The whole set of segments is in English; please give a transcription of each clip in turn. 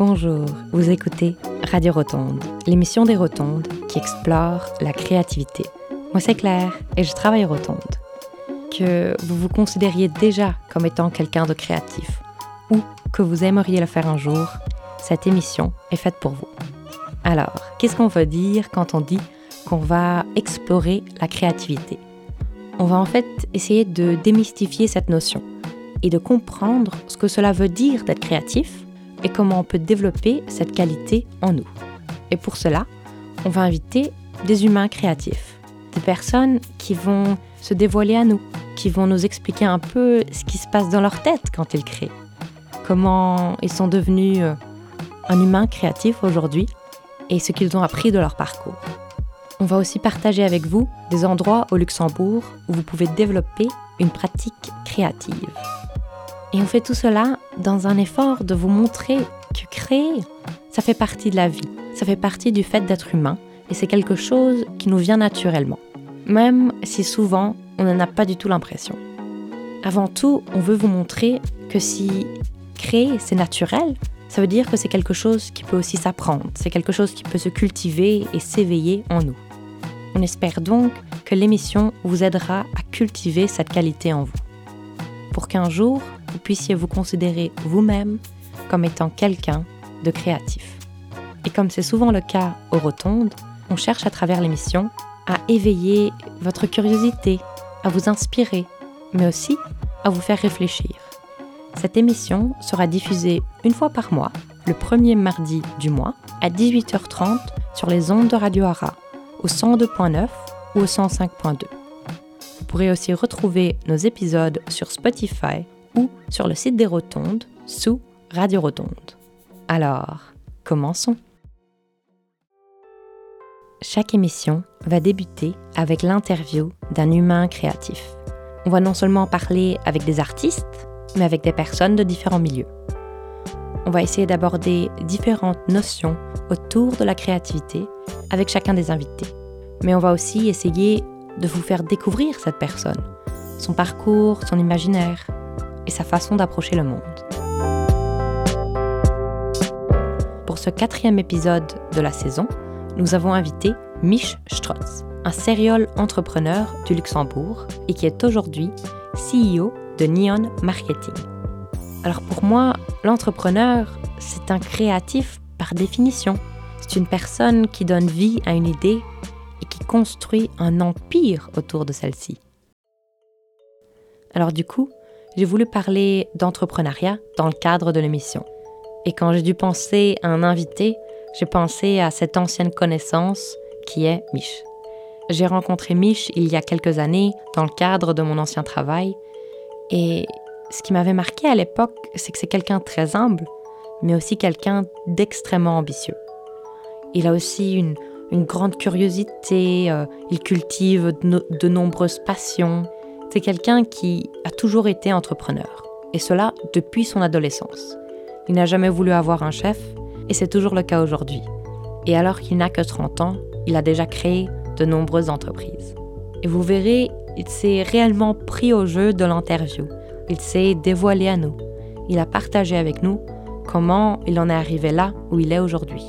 Bonjour, vous écoutez Radio Rotonde, l'émission des Rotondes qui explore la créativité. Moi c'est Claire et je travaille Rotonde. Que vous vous considériez déjà comme étant quelqu'un de créatif ou que vous aimeriez le faire un jour, cette émission est faite pour vous. Alors, qu'est-ce qu'on veut dire quand on dit qu'on va explorer la créativité? On va en fait essayer de démystifier cette notion et de comprendre ce que cela veut dire d'être créatif et comment on peut développer cette qualité en nous. Et pour cela, on va inviter des humains créatifs, des personnes qui vont se dévoiler à nous, qui vont nous expliquer un peu ce qui se passe dans leur tête quand ils créent, comment ils sont devenus euh, un humain créatif aujourd'hui et ce qu'ils ont appris de leur parcours. On va aussi partager avec vous des endroits au Luxembourg où vous pouvez développer une pratique créative. Et on fait tout cela dans un effort de vous montrer que créer, ça fait partie de la vie, ça fait partie du fait d'être humain, et c'est quelque chose qui nous vient naturellement, même si souvent on n'en a pas du tout l'impression. Avant tout, on veut vous montrer que si créer c'est naturel, ça veut dire que c'est quelque chose qui peut aussi s'apprendre, c'est quelque chose qui peut se cultiver et s'éveiller en nous. On espère donc que l'émission vous aidera à cultiver cette qualité en vous. Pour qu'un jour, vous puissiez vous considérer vous-même comme étant quelqu'un de créatif. Et comme c'est souvent le cas aux rotondes, on cherche à travers l'émission à éveiller votre curiosité, à vous inspirer, mais aussi à vous faire réfléchir. Cette émission sera diffusée une fois par mois, le premier mardi du mois, à 18h30 sur les ondes de Radio Ara, au 102.9 ou au 105.2. Vous pourrez aussi retrouver nos épisodes sur Spotify ou sur le site des Rotondes sous Radio Rotonde. Alors, commençons. Chaque émission va débuter avec l'interview d'un humain créatif. On va non seulement parler avec des artistes, mais avec des personnes de différents milieux. On va essayer d'aborder différentes notions autour de la créativité avec chacun des invités. Mais on va aussi essayer de vous faire découvrir cette personne, son parcours, son imaginaire, et sa façon d'approcher le monde. Pour ce quatrième épisode de la saison, nous avons invité Mich Strotz, un serial entrepreneur du Luxembourg et qui est aujourd'hui CEO de Neon Marketing. Alors pour moi, l'entrepreneur, c'est un créatif par définition. C'est une personne qui donne vie à une idée construit un empire autour de celle-ci. Alors du coup, j'ai voulu parler d'entrepreneuriat dans le cadre de l'émission. Et quand j'ai dû penser à un invité, j'ai pensé à cette ancienne connaissance qui est Mich. J'ai rencontré Mich il y a quelques années dans le cadre de mon ancien travail. Et ce qui m'avait marqué à l'époque, c'est que c'est quelqu'un très humble, mais aussi quelqu'un d'extrêmement ambitieux. Il a aussi une, grande curiosité, euh, il cultive de nombreuses passions, c'est quelqu'un qui a toujours été entrepreneur, et cela depuis son adolescence. Il n'a jamais voulu avoir un chef, et c'est toujours le cas aujourd'hui. Et alors qu'il n'a que 30 ans, il a déjà créé de nombreuses entreprises. Et vous verrez, il s'est réellement pris au jeu de l'interview. Il s'est dévoilé à nous. Il a partagé avec nous comment il en est arrivé là où il est aujourd'hui.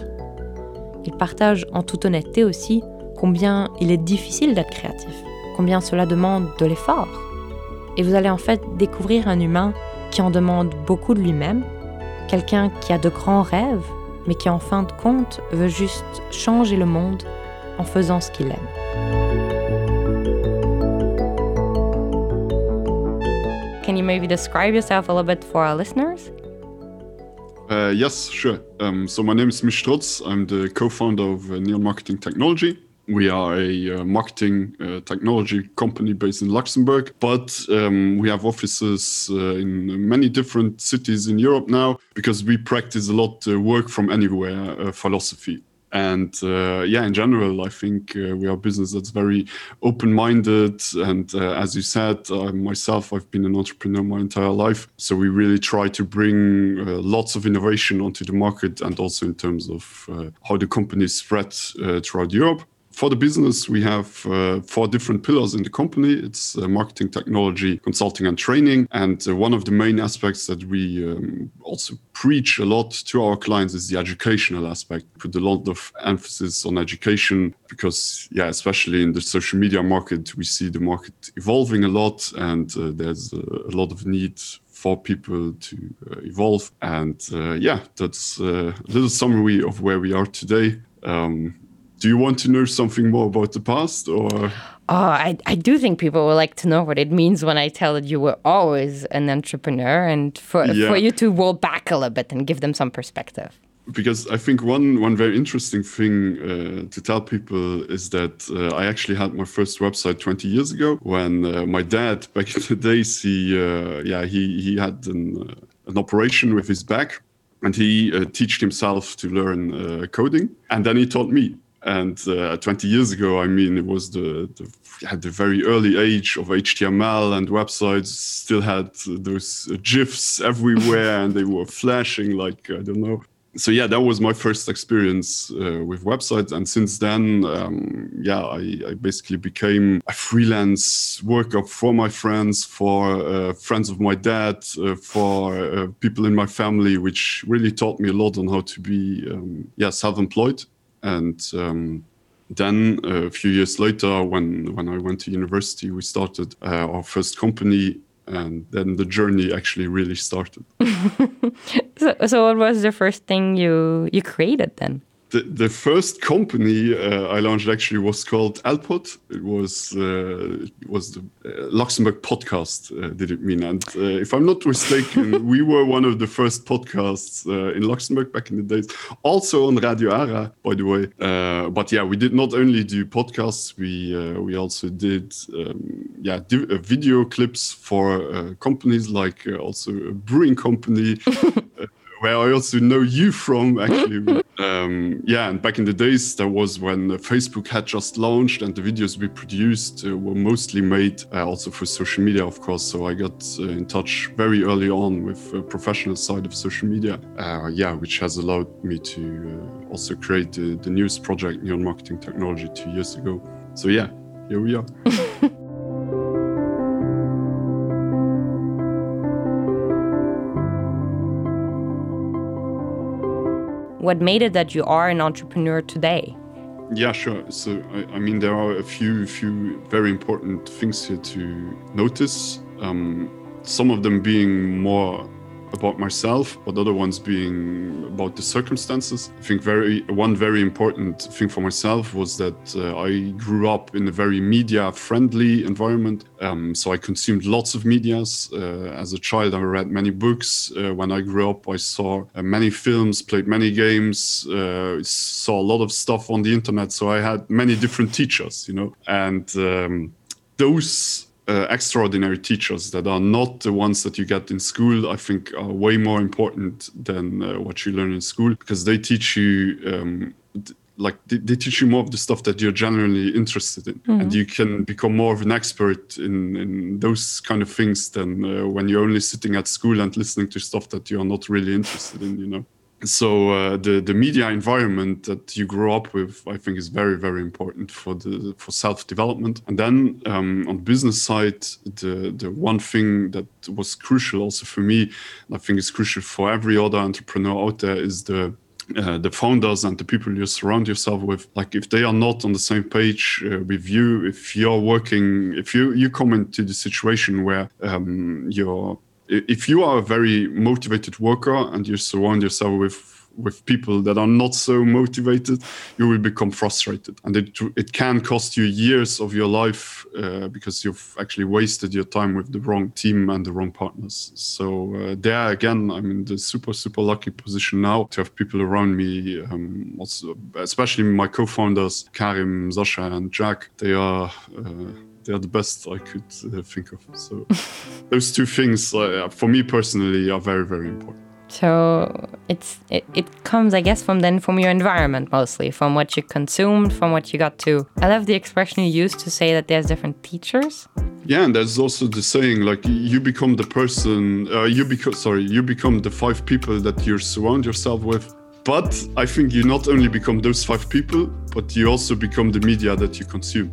Il partage en toute honnêteté aussi combien il est difficile d'être créatif combien cela demande de l'effort. Et vous allez en fait découvrir un humain qui en demande beaucoup de lui-même, quelqu'un qui a de grands rêves, mais qui en fin de compte veut juste changer le monde en faisant ce qu'il aime. Listeners? Uh, yes, sure. Um, so my name is Misch Strotz. I'm the co-founder of uh, Neon Marketing Technology. We are a uh, marketing uh, technology company based in Luxembourg, but um, we have offices uh, in many different cities in Europe now because we practice a lot uh, work from anywhere philosophy. And uh, yeah, in general, I think uh, we are a business that's very open minded. And uh, as you said, uh, myself, I've been an entrepreneur my entire life. So we really try to bring lots of innovation onto the market and also in terms of how the companies spread throughout Europe. For the business, we have uh, four different pillars in the company. It's uh, marketing, technology, consulting, and training. And uh, one of the main aspects that we um, also preach a lot to our clients is the educational aspect. Put a lot of emphasis on education because, yeah, especially in the social media market, we see the market evolving a lot, and uh, there's a lot of need for people to uh, evolve. And uh, yeah, that's a little summary of where we are today. Um, do you want to know something more about the past or Oh, I, I do think people would like to know what it means when I tell that you were always an entrepreneur and for, yeah. for you to roll back a little bit and give them some perspective. Because I think one, one very interesting thing uh, to tell people is that uh, I actually had my first website 20 years ago when uh, my dad, back in the days, he, uh, yeah, he, he had an, uh, an operation with his back and he uh, taught himself to learn coding. And then he taught me and uh, 20 years ago, I mean, it was the, the had the very early age of HTML and websites still had those GIFs everywhere and they were flashing like, I don't know. So yeah, that was my first experience uh, with websites. And since then, um, yeah, I, I, basically became a freelance worker for my friends, for uh, friends of my dad, uh, for uh, people in my family, which really taught me a lot on how to be, um, yeah, self-employed and um, then a few years later, when when I went to university, we started uh, our first company, and then the journey actually really started. so, so, what was the first thing you you created then? The, the first company uh, I launched actually was called Alpod. It was uh, it was the uh, Luxembourg podcast. Uh, did it mean? And uh, if I'm not mistaken, we were one of the first podcasts uh, in Luxembourg back in the days. Also on Radio Ara, by the way. but yeah, we did not only do podcasts. We we also did um, yeah video clips for companies like also a brewing company. where I also know you from, actually. um, yeah, and back in the days, that was when Facebook had just launched, and the videos we produced uh, were mostly made uh, also for social media, of course. So I got uh, in touch very early on with the professional side of social media. Uh, yeah, which has allowed me to uh, also create the, the newest project, Neon Marketing Technology, two years ago. So yeah, here we are. what made it that you are an entrepreneur today? Yeah, sure. So, I, I mean, there are a few, few very important things here to notice. Um, some of them being more about myself, but other ones being about the circumstances. I think very one very important thing for myself was that uh, I grew up in a very media-friendly environment. Um, so I consumed lots of medias. Uh, as a child, I read many books. Uh, when I grew up, I saw uh, many films, played many games, uh, saw a lot of stuff on the internet. So I had many different teachers, you know, and um, those uh, extraordinary teachers that are not the ones that you get in school, I think are way more important than uh, what you learn in school because they teach you. Um, like they, they, teach you more of the stuff that you're generally interested in mm-hmm. and you can become more of an expert in, in those kind of things than uh, when you're only sitting at school and listening to stuff that you're not really interested in you know so uh, the the media environment that you grow up with i think is very very important for the for self development and then um, on the business side the the one thing that was crucial also for me i think is crucial for every other entrepreneur out there is the uh, the founders and the people you surround yourself with. Like if they are not on the same page uh, with you if you're working if you you come into the situation where um, you're if you are a very motivated worker and you surround yourself with with people that are not so motivated you will become frustrated. And it, it can cost you years of your life uh, because you've actually wasted your time with the wrong team and the wrong partners. So uh, there again i'm in the super super lucky position now to have people around me um, also especially my co-founders karim sasha and jack. They are uh, they're the best I could uh, think of. So those two things, uh, for me personally, are very very important. So it's it, it comes, I guess, from then from your environment mostly, from what you consumed, from what you got to. I love the expression you used to say that there's different teachers. Yeah, and there's also the saying like you become the person, uh, you become sorry, you become the five people that you surround yourself with but I think you not only become those five people, but you also become the media that you consume.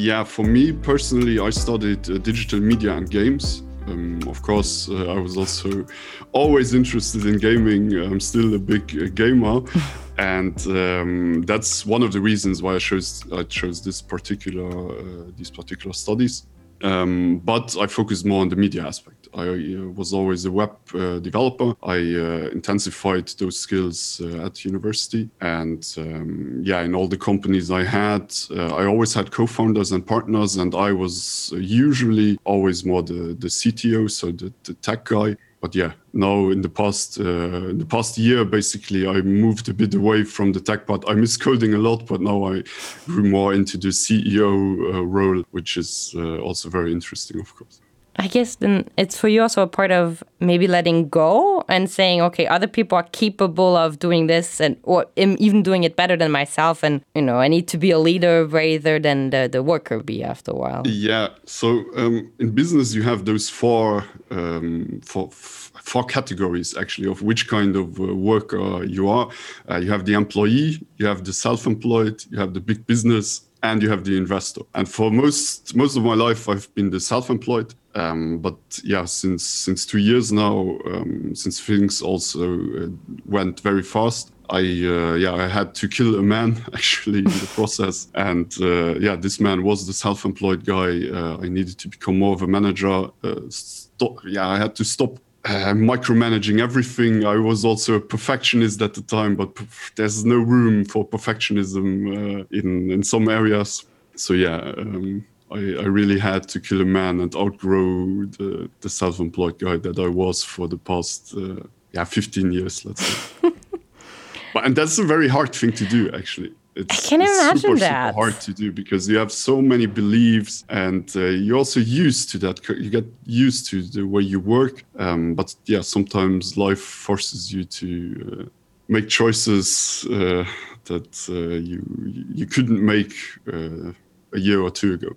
Yeah, for me personally, I studied uh, digital media and games. Um, of course, uh, I was also always interested in gaming. I'm still a big uh, gamer, and um, that's one of the reasons why I chose I chose this particular uh, these particular studies. Um, but I focused more on the media aspect. I uh, was always a web uh, developer. I uh, intensified those skills at university, and um, yeah, in all the companies I had, I always had co-founders and partners, and I was usually always more the the CTO, so the, the tech guy. But yeah now in the past uh, in the past year basically i moved a bit away from the tech part. I miss coding a lot but now i grew more into the ceo uh, role which is uh, also very interesting of course I guess then it's for you also a part of maybe letting go and saying, okay, other people are capable of doing this and or even doing it better than myself. And, you know, I need to be a leader rather than the, the worker be after a while. Yeah. So um, in business, you have those four, um, four, four categories actually of which kind of uh, worker you are. Uh, you have the employee, you have the self-employed, you have the big business, and you have the investor. And for most most of my life, I've been the self-employed. Um, but yeah, since since two years now, um, since things also uh, went very fast, I uh, yeah I had to kill a man actually in the process, and uh, yeah, this man was the self-employed guy. Uh, I needed to become more of a manager. Uh, stop, yeah, I had to stop uh, micromanaging everything. I was also a perfectionist at the time, but there's no room for perfectionism uh, in in some areas. So yeah, um, I, I, really had to kill a man and outgrow the, the self-employed guy that I was for the past uh, yeah 15 years, let's say. but and that's a very hard thing to do, actually it's, I can it's imagine super, that. super hard to do because you have so many beliefs and uh, you're also used to that. You get used to the way you work. Um, but yeah, sometimes life forces you to uh, make choices uh, that uh, you you couldn't make uh, a year or two ago.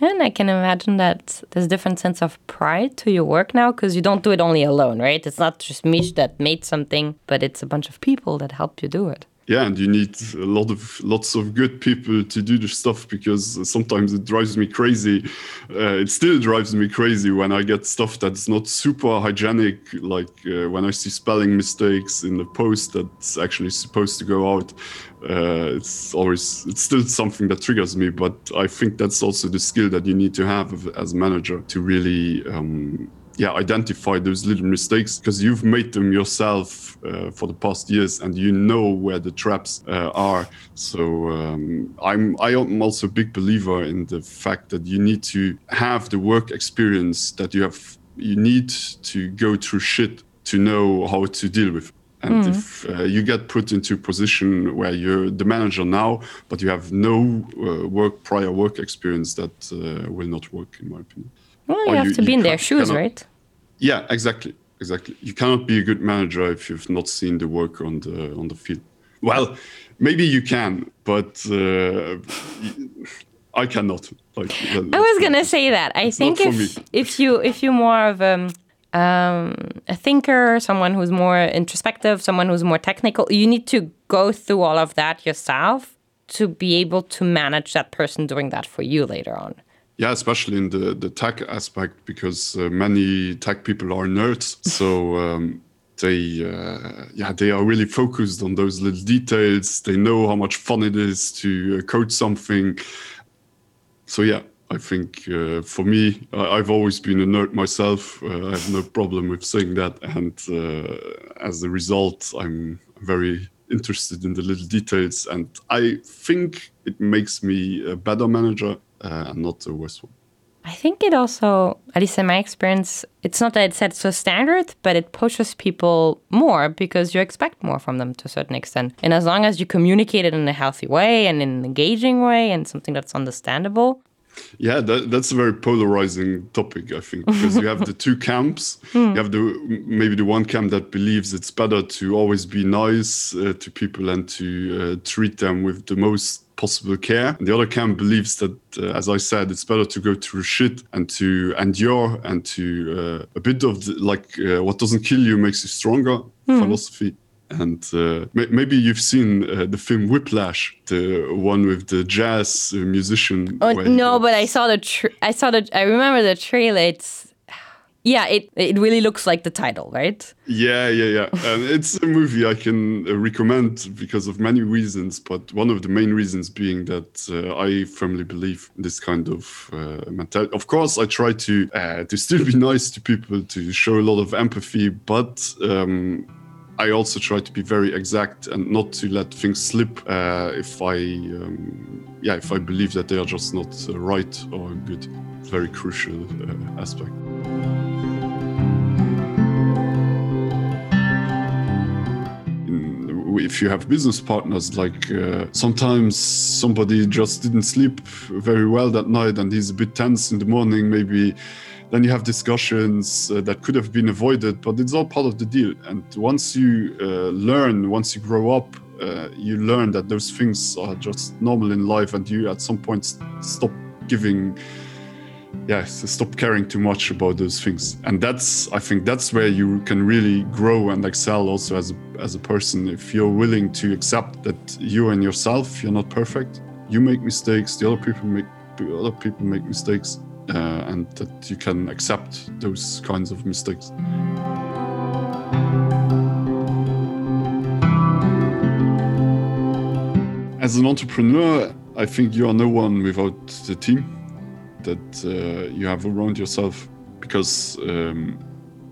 And I can imagine that there's a different sense of pride to your work now because you don't do it only alone, right? It's not just Misch that made something, but it's a bunch of people that help you do it yeah and you need a lot of lots of good people to do the stuff because sometimes it drives me crazy. Uh, it still drives me crazy when i get stuff that's not super hygienic like uh, when i see spelling mistakes in the post that's actually supposed to go out. Uh, it's always it's still something that triggers me but i think that's also the skill that you need to have as a manager to really um, yeah identify those little mistakes because you've made them yourself uh, for the past years and you know where the traps uh, are. So um, i'm i'm also a big believer in the fact that you need to have the work experience that you have you need to go through shit to know how to deal with. And mm. if uh, you get put into a position where you're the manager now but you have no uh, work prior work experience that uh, will not work in my opinion well, you have you, to be in their shoes, cannot, right? Yeah, exactly, exactly. You cannot be a good manager if you've not seen the work on the on the field. Well, maybe you can, but uh, I cannot. Like, I was gonna say that. I think if if you if you're more of um, um, a thinker, someone who's more introspective, someone who's more technical, you need to go through all of that yourself to be able to manage that person doing that for you later on. Yeah, especially in the, the tech aspect, because uh, many tech people are nerds. So um, they, uh, yeah, they are really focused on those little details. They know how much fun it is to uh, code something. So yeah, I think uh, for me, I've always been a nerd myself. Uh, I have no problem with saying that, and uh, as a result, I'm very interested in the little details, and I think it makes me a better manager uh, and not the worst one. I think it also, at least in my experience, it's not that it sets a standard, but it pushes people more because you expect more from them to a certain extent. And as long as you communicate it in a healthy way and in an engaging way and something that's understandable, yeah that, that's a very polarizing topic i think because you have the two camps mm. you have the maybe the one camp that believes it's better to always be nice uh, to people and to uh, treat them with the most possible care and the other camp believes that uh, as i said it's better to go through shit and to endure and to uh, a bit of the, like uh, what doesn't kill you makes you stronger mm. philosophy and uh, maybe you've seen uh, the film whiplash the one with the jazz uh, musician oh no but i saw the i saw the i remember the trailer. It's yeah it it really looks like the title right? Yeah yeah yeah. And it's a movie i can uh, recommend because of many reasons but one of the main reasons being that uh, i firmly believe this kind of uh, mentality of course i try to uh, to still be nice to people to show a lot of empathy but um I also try to be very exact and not to let things slip uh, if I um, yeah if I believe that they are just not uh, right or good very crucial uh, aspect. if you have business partners like uh, sometimes somebody just didn't sleep very well that night and he's a bit tense in the morning maybe then you have discussions uh, that could have been avoided but it's all part of the deal. And once you uh, learn once you grow up uh, you learn that those things are just normal in life and you at some point st stop giving yes stop caring too much about those things. And that's i think that's where you can really grow and excel also as a, as a person. If you're willing to accept that you and yourself you're not perfect you make mistakes the other people make other people make mistakes uh, and that you can accept those kinds of mistakes. As an entrepreneur, I think you are no one without the team that uh, you have around yourself because um,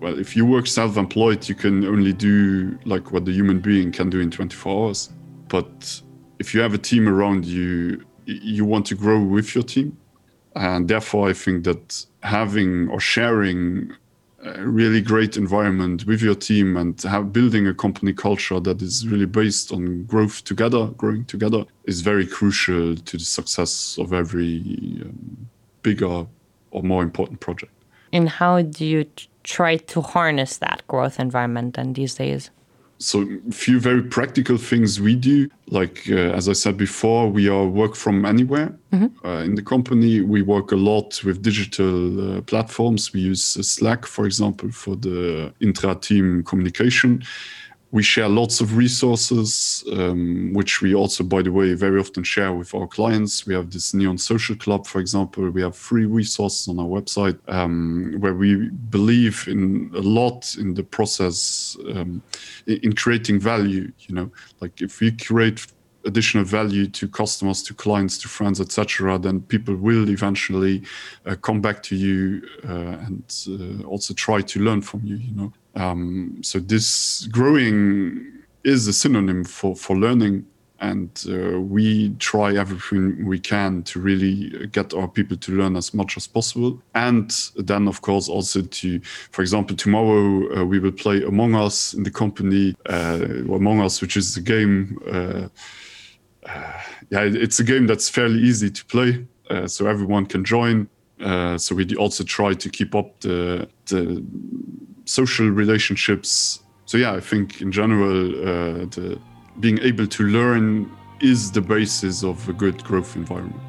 well if you work self-employed you can only do like what the human being can do in 24 hours but if you have a team around you you want to grow with your team and therefore I think that having or sharing a really great environment with your team and have building a company culture that is really based on growth together growing together is very crucial to the success of every um, bigger or more important project. And how do you try to harness that growth environment and these days so a few very practical things we do. Like uh, as i said before we are work from anywhere. Mm -hmm. uh, in the company we work a lot with digital uh, platforms. We use uh, slack for example for the intra team communication we share lots of resources um, which we also by the way very often share with our clients. We have this neon social club for example. We have free resources on our website um, where we believe in a lot in the process um, in creating value you know? Like if we create additional value to customers to clients to friends etc then people will eventually uh, come back to you uh, and uh, also try to learn from you you know um, so this growing is a synonym for for learning and uh, we try everything we can to really get our people to learn as much as possible. And then of course also to for example tomorrow uh, we will play among us in the company uh, among us which is a game uh, uh, yeah it's a game that's fairly easy to play uh, so everyone can join. So we also try to keep up the, the social relationships. So yeah I think in general uh, the being able to learn is the basis of a good growth environment.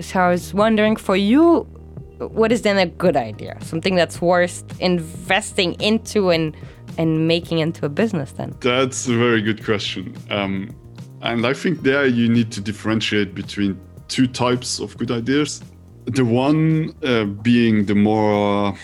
So I was wondering for you what is then a good idea? Something that's worth investing into and and making into a business then? That's a very good question. Um, and I think there you need to differentiate between two types of good ideas. The one uh, being the more,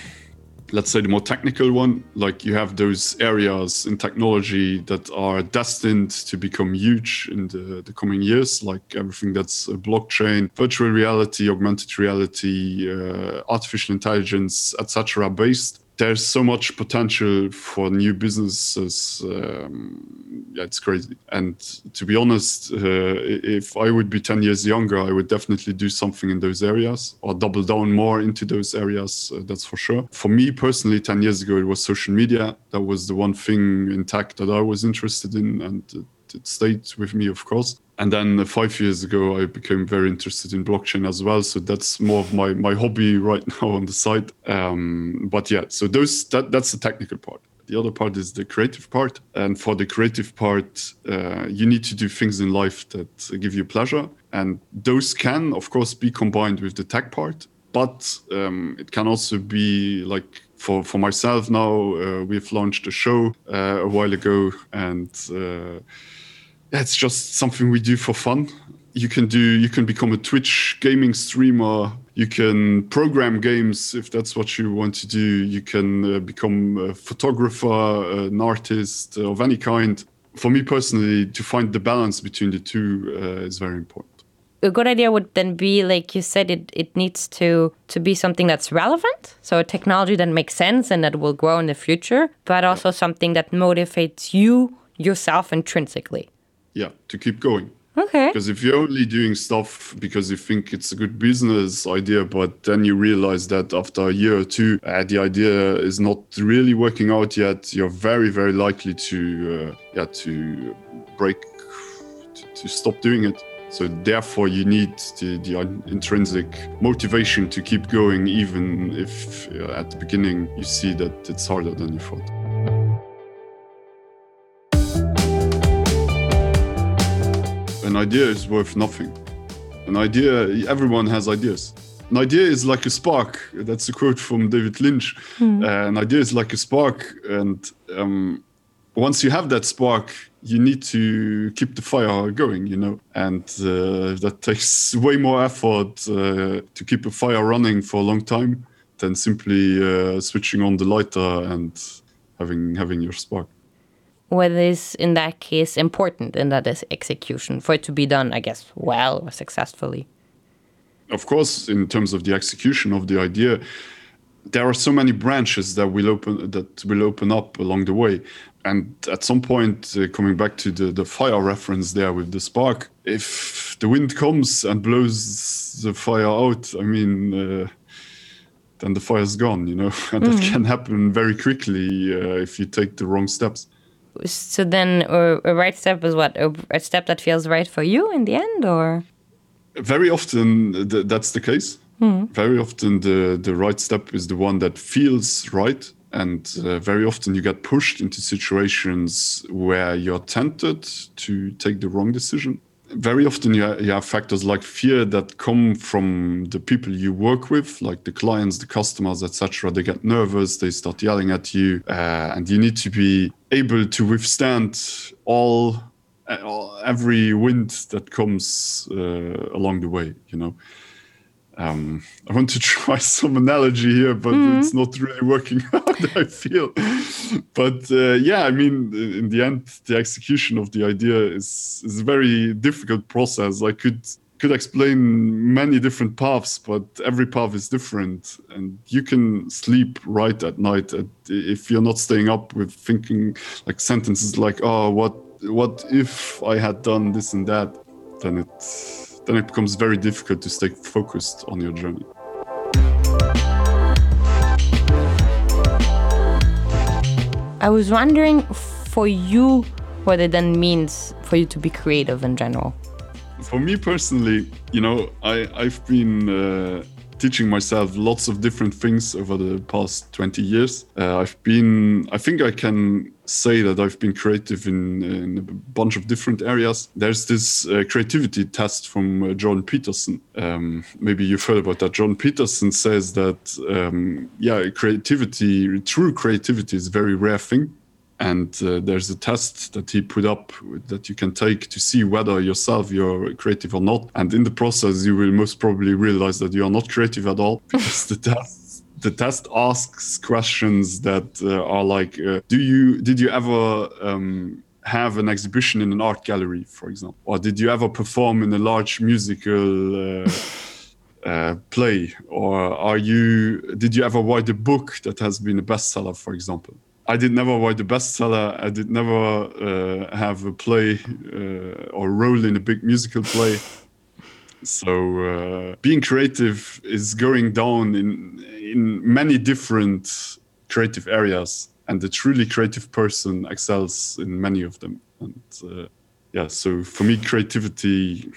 let's say the more technical one, like you have those areas in technology that are destined to become huge in the, the coming years, like everything that's blockchain, virtual reality, augmented reality, uh, artificial intelligence, etc. based there's so much potential for new businesses um, yeah, it's crazy. And to be honest uh, if I would be 10 years younger I would definitely do something in those areas or double down more into those areas uh, that's for sure. For me personally 10 years ago it was social media. That was the one thing in tech that I was interested in and it stayed with me, of course. And then uh, five years ago, I became very interested in blockchain as well. So that's more of my my hobby right now on the side. Um, but yeah, so those that that's the technical part. The other part is the creative part. And for the creative part, uh, you need to do things in life that give you pleasure. And those can, of course, be combined with the tech part. But um, it can also be like for, for myself now, uh, we've launched a show uh, a while ago. And it's just something we do for fun. You can do, you can become a Twitch gaming streamer. You can program games if that's what you want to do. You can uh, become a photographer an artist of any kind. For me personally to find the balance between the two uh, is very important. A good idea would then be like you said it it needs to to be something that's relevant. So a technology that makes sense and that will grow in the future but also something that motivates you yourself intrinsically yeah to keep going Okay. Because if you're only doing stuff because you think it's a good business idea, but then you realize that after a year or two, uh, the idea is not really working out yet, you're very, very likely to, uh, yeah, to break, to, to stop doing it. So therefore, you need the, the intrinsic motivation to keep going, even if uh, at the beginning you see that it's harder than you thought. An idea is worth nothing. An idea, everyone has ideas. An idea is like a spark. That's a quote from David Lynch. Mm. Uh, an idea is like a spark, and um, once you have that spark, you need to keep the fire going, you know, and uh, that takes way more effort uh, to keep a fire running for a long time than simply uh, switching on the lighter and having having your spark what is in that case important in that is execution for it to be done i guess well or successfully. Of course in terms of the execution of the idea there are so many branches that will open that will open up along the way. And at some point uh, coming back to the the fire reference there with the spark if the wind comes and blows the fire out i mean uh, then the fire is gone you know? And mm. that can happen very quickly uh, if you take the wrong steps so then a, a right step is what a, a, step that feels right for you in the end or? Very often th that's the case. Mm. very often the the right step is the one that feels right and uh, very often you get pushed into situations where you're tempted to take the wrong decision very often you, you have factors like fear that come from the people you work with like the clients the customers etc they get nervous they start yelling at you uh, and you need to be able to withstand all uh, every wind that comes uh, along the way you know um, I want to try some analogy here, but mm. it's not really working out, I feel. But uh, yeah, I mean, in the end, the execution of the idea is, is a very difficult process. I could could explain many different paths, but every path is different. And you can sleep right at night at, if you're not staying up with thinking like sentences like, oh, what what if I had done this and that, then it's then it becomes very difficult to stay focused on your journey. I was wondering for you what it then means for you to be creative in general. For me personally, you know, I, I've been uh, teaching myself lots of different things over the past 20 years. Uh, I've been, I think I can say that I've been creative in, in a bunch of different areas. There's this uh, creativity test from uh, John Peterson. Um, maybe you've heard about that. John Peterson says that, um, yeah, creativity, true creativity is a very rare thing and uh, there's a test that he put up that you can take to see whether yourself you're creative or not and in the process you will most probably realize that you are not creative at all because the test the test asks questions that uh, are like uh, do you did you ever um, have an exhibition in an art gallery for example or did you ever perform in a large musical uh, uh, play or are you did you ever write a book that has been a bestseller for example I did never write a bestseller. I did never uh, have a play uh, or role in a big musical play. So uh, being creative is going down in in many different creative areas, and the truly creative person excels in many of them. And uh, yeah so for me creativity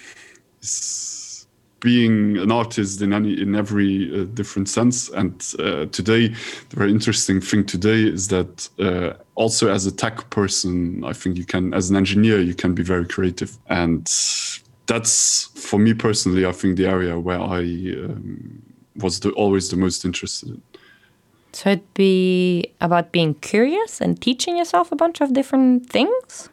is being an artist in any in every uh, different sense and uh, today the very interesting thing today is that uh, also as a tech person i think you can as an engineer you can be very creative and that's for me personally i think the area where i um, was the, always the most interested in. So it'd be about being curious and teaching yourself a bunch of different things?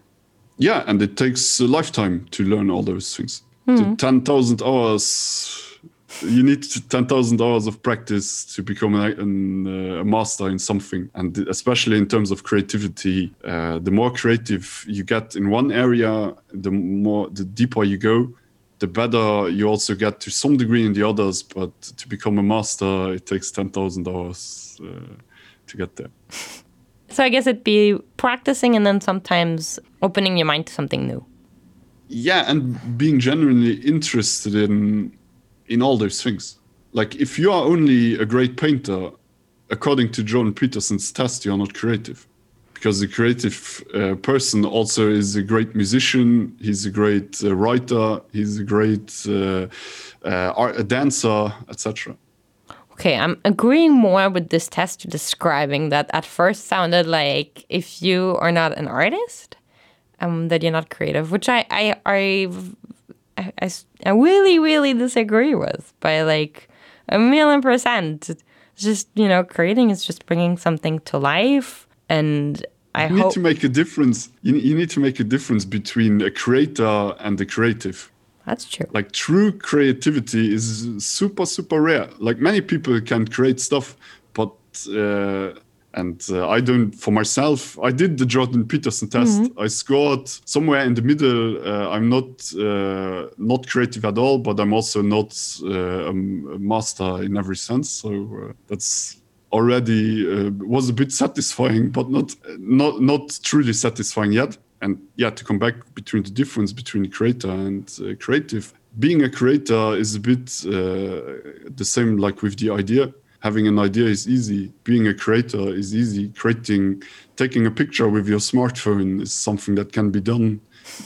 Yeah and it takes a lifetime to learn all those things. Mm. 10,000 hours you need 10,000 hours of practice to become a, an, uh, a master in something. And especially in terms of creativity uh, the more creative you get in one area the more the deeper you go the better you also get to some degree in the others. But to become a master it takes 10,000 hours uh, to get there. So I guess it'd be practicing and then sometimes opening your mind to something new. Yeah and being genuinely interested in in all those things. Like if you are only a great painter according to John Peterson's test you are not creative. Because the creative uh, person also is a great musician he's a great uh, writer he's a great uh, uh, art, a dancer etc okay I'm agreeing more with this test you're describing that at first sounded like if you are not an artist um, that you're not creative, which I I I, I I really really disagree with by like a million percent. Just you know, creating is just bringing something to life, and I you need to make a difference. You, you need to make a difference between a creator and the creative. That's true. Like true creativity is super super rare. Like many people can create stuff, but uh, and uh, I don't for myself I did the Jordan Peterson test. Mm -hmm. I scored somewhere in the middle. Uh, I'm not uh, not creative at all but I'm also not uh, a master in every sense. So uh, that's already uh, was a bit satisfying but not not not truly satisfying yet. And yeah to come back between the difference between creator and creative being a creator is a bit the same like with the idea having an idea is easy being a creator is easy creating taking a picture with your smartphone is something that can be done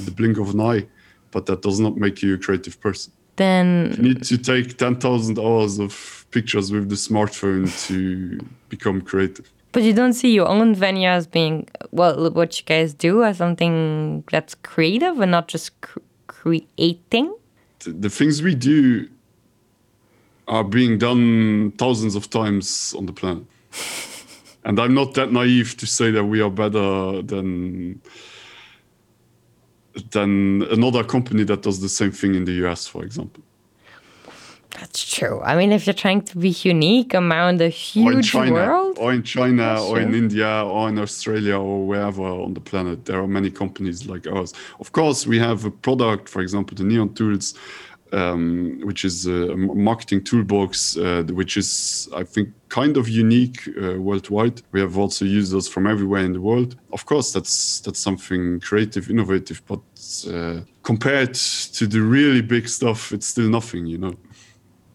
the blink of an eye but that does not make you a creative person. Then you need to take 10,000 hours of pictures with the smartphone to become creative. But you don't see your own venue as being well what you guys do as something that's creative and not just cr creating? The things we do are being done thousands of times on the planet. And I'm not that naive to say that we are better than than another company that does the same thing in the US for example. That's true. I mean if you're trying to be unique around a huge China, world or in China or in India or in Australia or wherever on the planet there are many companies like ours. Of course we have a product for example the neon tools um, which is a marketing toolbox uh, which is I think kind of unique uh, worldwide. We have also users from everywhere in the world. Of course that's that's something creative innovative but uh, compared to the really big stuff it's still nothing you know?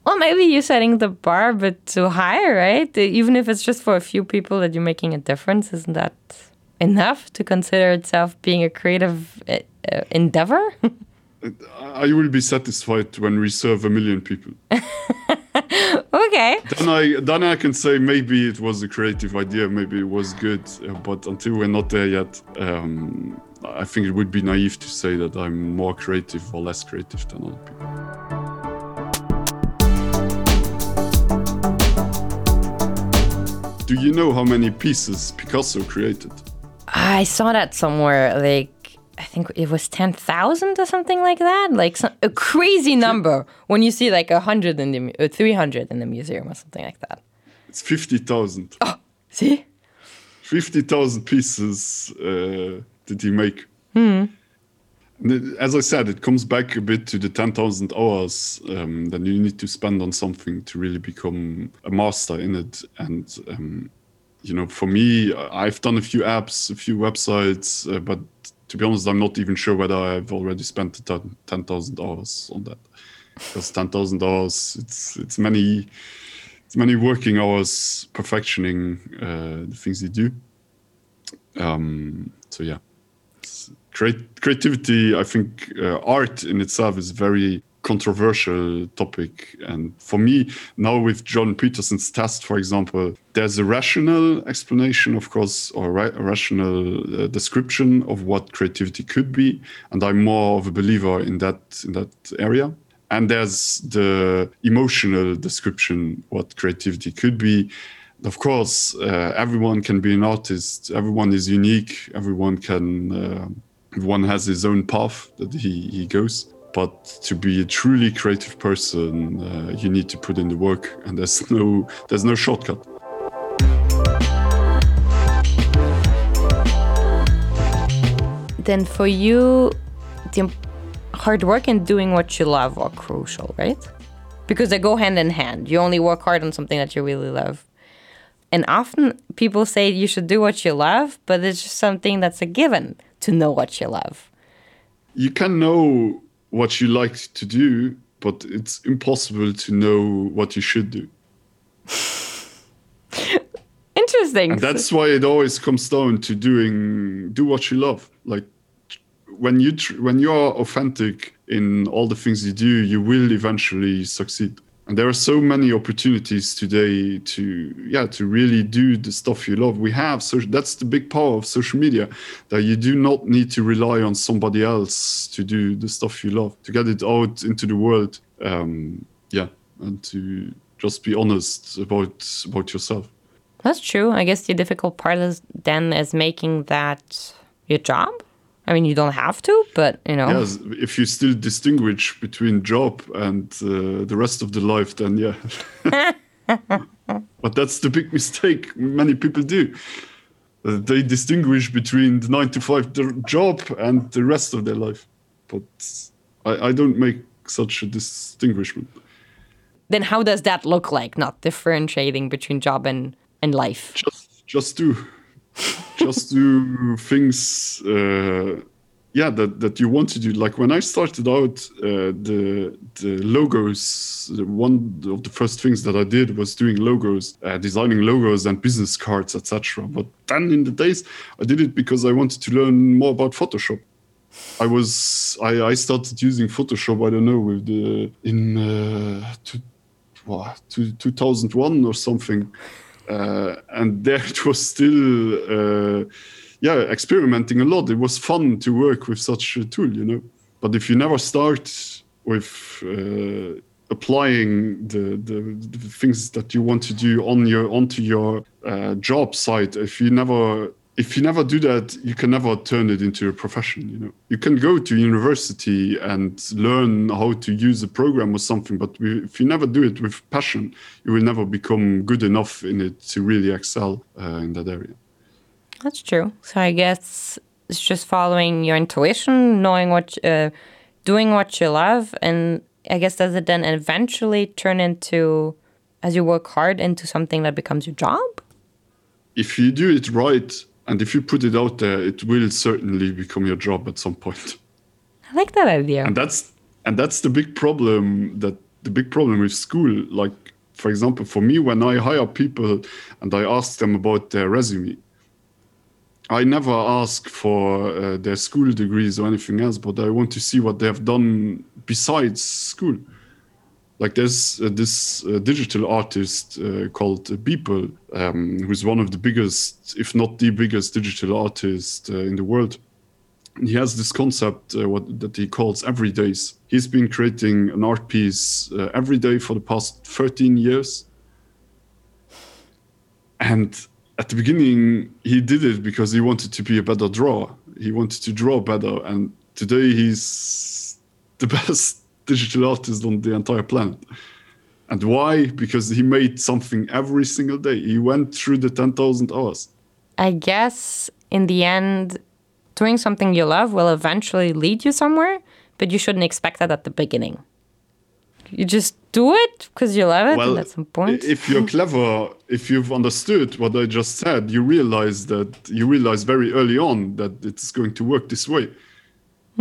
Well maybe you're setting the bar a bit too high right? Even if it's just for a few people that you're making a difference isn't that enough to consider itself being a creative endeavor I will be satisfied when we serve a million people. Okay. Then I then I can say maybe it was a creative idea maybe it was good uh, but until we're not there yet um, I think it would be naive to say that I'm more creative or less creative than other people. Do you know how many pieces Picasso created? I saw that somewhere like I think it was 10,000 or something like that. Like some, a crazy number when you see like a hundred in the uh, 300 in the museum or something like that. It's 50,000 oh, see? 50,000 pieces uh, did he make. Hmm. as I said it comes back a bit to the 10,000 hours um, then you need to spend on something to really become a master in it. And um, you know for me I've done a few apps a few websites uh, but to be honest I'm not even sure whether I've already spent 10,000 hours on that. Because 10,000 hours it's it's many it's many working hours perfectioning uh, the things you do. Um, so yeah. Creativity i think uh, art in itself is very controversial topic. And for me now with john peterson's test for example there's a rational explanation of course or ra rational uh, description of what creativity could be. And i'm more of a believer in that in that area. And there's the emotional description what creativity could be. Of course uh, everyone can be an artist. Everyone is unique. Everyone can uh, one has his own path that he, he goes but to be a truly creative person uh, you need to put in the work and there's no there's no shortcut. Then for you the hard work and doing what you love are crucial right? Because they go hand in hand. You only work hard on something that you really love. And often people say you should do what you love but it's just something that's a given to know what you love. You can know what you like to do but it's impossible to know what you should do. Interesting. And that's why it always comes down to doing do what you love. Like when you when you're authentic in all the things you do you will eventually succeed there are so many opportunities today to yeah to really do the stuff you love. We have so that's the big power of social media that you do not need to rely on somebody else to do the stuff you love to get it out into the world um yeah and to just be honest about about yourself. That's true. I guess the difficult part is then is making that your job I mean, you don't have to, but you know, yes, if you still distinguish between job and uh, the rest of the life, then yeah. but that's the big mistake many people do. Uh, they distinguish between the nine to five job and the rest of their life. But I, I don't make such a distinguishment. Then how does that look like? Not differentiating between job and, and life? Just, just do just do things uh, yeah that that you want to do. Like when i started out uh, the the logos one of the first things that i did was doing logos uh, designing logos and business cards etc but then in the days i did it because i wanted to learn more about photoshop. I was i i started using photoshop i don't know with the in uh to 2001 or something and there it was still uh, yeah experimenting a lot. It was fun to work with such a tool you know. But if you never start with uh, applying the, the the things that you want to do on your onto your uh, job site if you never if you never do that you can never turn it into a profession you know. You can go to university and learn how to use a program or something but if you never do it with passion you will never become good enough in it to really excel uh, in that area. That's true. So i guess it's just following your intuition knowing what uh, doing what you love and i guess does it then eventually turn into as you work hard into something that becomes your job? If you do it right and if you put it out there it will certainly become your job at some point. I like that idea. And that's and that's the big problem that the big problem with school. Like for example for me when i hire people and i ask them about their resume i never ask for uh, their school degrees or anything else but i want to see what they have done besides school like there's uh, this uh, digital artist uh, called Beeple, um, who's one of the biggest, if not the biggest digital artist uh, in the world. And he has this concept uh, what, that he calls every days. He's been creating an art piece uh, every day for the past 13 years. And at the beginning, he did it because he wanted to be a better drawer. He wanted to draw better. And today he's the best digital artist on the entire planet. And why? Because he made something every single day. He went through the 10,000 hours. I guess in the end doing something you love will eventually lead you somewhere but you shouldn't expect that at the beginning. You just do it because you love it well at some point. if you're clever if you've understood what I just said you realize that you realize very early on that it's going to work this way.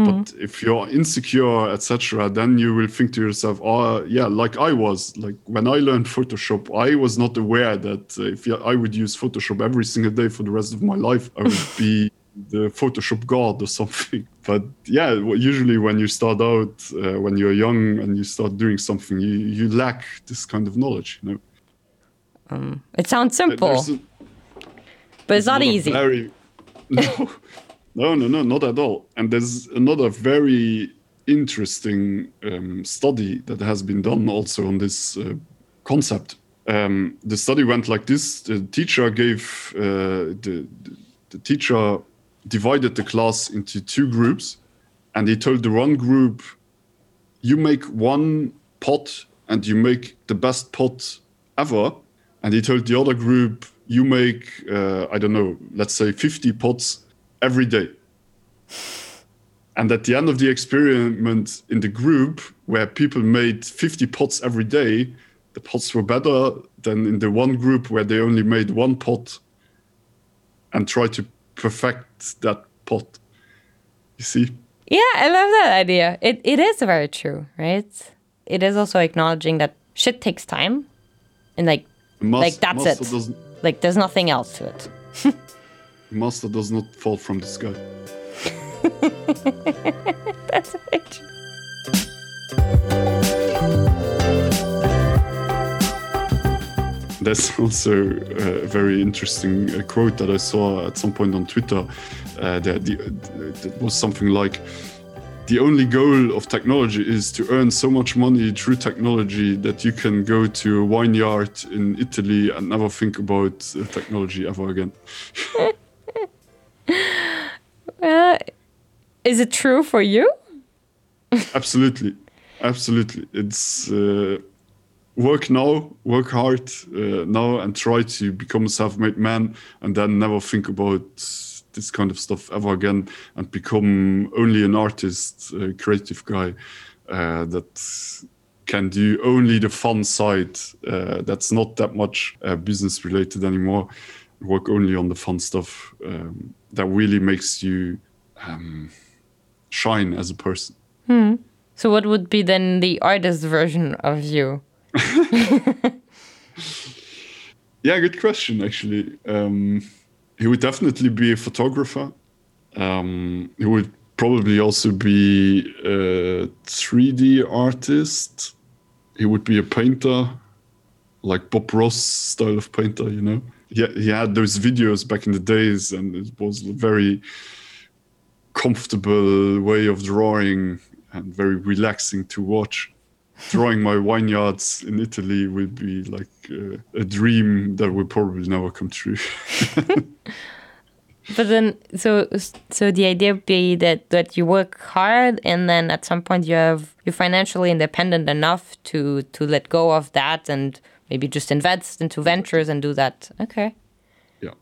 But if you're insecure, etc., then you will think to yourself, oh, yeah, like I was like when I learned Photoshop, I was not aware that uh, if I would use Photoshop every single day for the rest of my life, I would be the Photoshop god or something. But yeah, usually when you start out, uh, when you're young and you start doing something, you, you lack this kind of knowledge. You know. Um, it sounds simple, a, but it's not easy. Very, no, no, no, no, not at all. And there's another very interesting um, study that has been done also on this uh, concept. Um, the study went like this: the teacher gave uh, the, the teacher divided the class into two groups, and he told the one group, "You make one pot, and you make the best pot ever." And he told the other group, "You make uh, I don't know, let's say 50 pots every day." And at the end of the experiment in the group where people made 50 pots every day, the pots were better than in the one group where they only made one pot and tried to perfect that pot. You see? Yeah, I love that idea. It it is very true, right? It is also acknowledging that shit takes time, and like like that's it. Like there's nothing else to it. master does not fall from the sky. That's right. That's also a very interesting uh, quote that I saw at some point on Twitter. Uh, that, the, that was something like, the only goal of technology is to earn so much money through technology that you can go to a vineyard in Italy and never think about uh, technology ever again. well, is it true for you? absolutely, absolutely. It's uh, work now, work hard uh, now, and try to become a self-made man, and then never think about this kind of stuff ever again, and become only an artist, a creative guy uh, that can do only the fun side. Uh, that's not that much uh, business related anymore. Work only on the fun stuff um, that really makes you. Um, shine as a person. Hmm. So, what would be then the artist version of you? yeah, good question. Actually, um, he would definitely be a photographer. Um, he would probably also be a 3D artist. He would be a painter, like Bob Ross style of painter. You know, he he had those videos back in the days, and it was a very comfortable way of drawing and very relaxing to watch. Drawing my vineyards in Italy will be like uh, a dream that will probably never come true. but then, so so the idea would be that that you work hard, and then at some point you have you're financially independent enough to to let go of that and maybe just invest into ventures and do that. Okay. Yeah.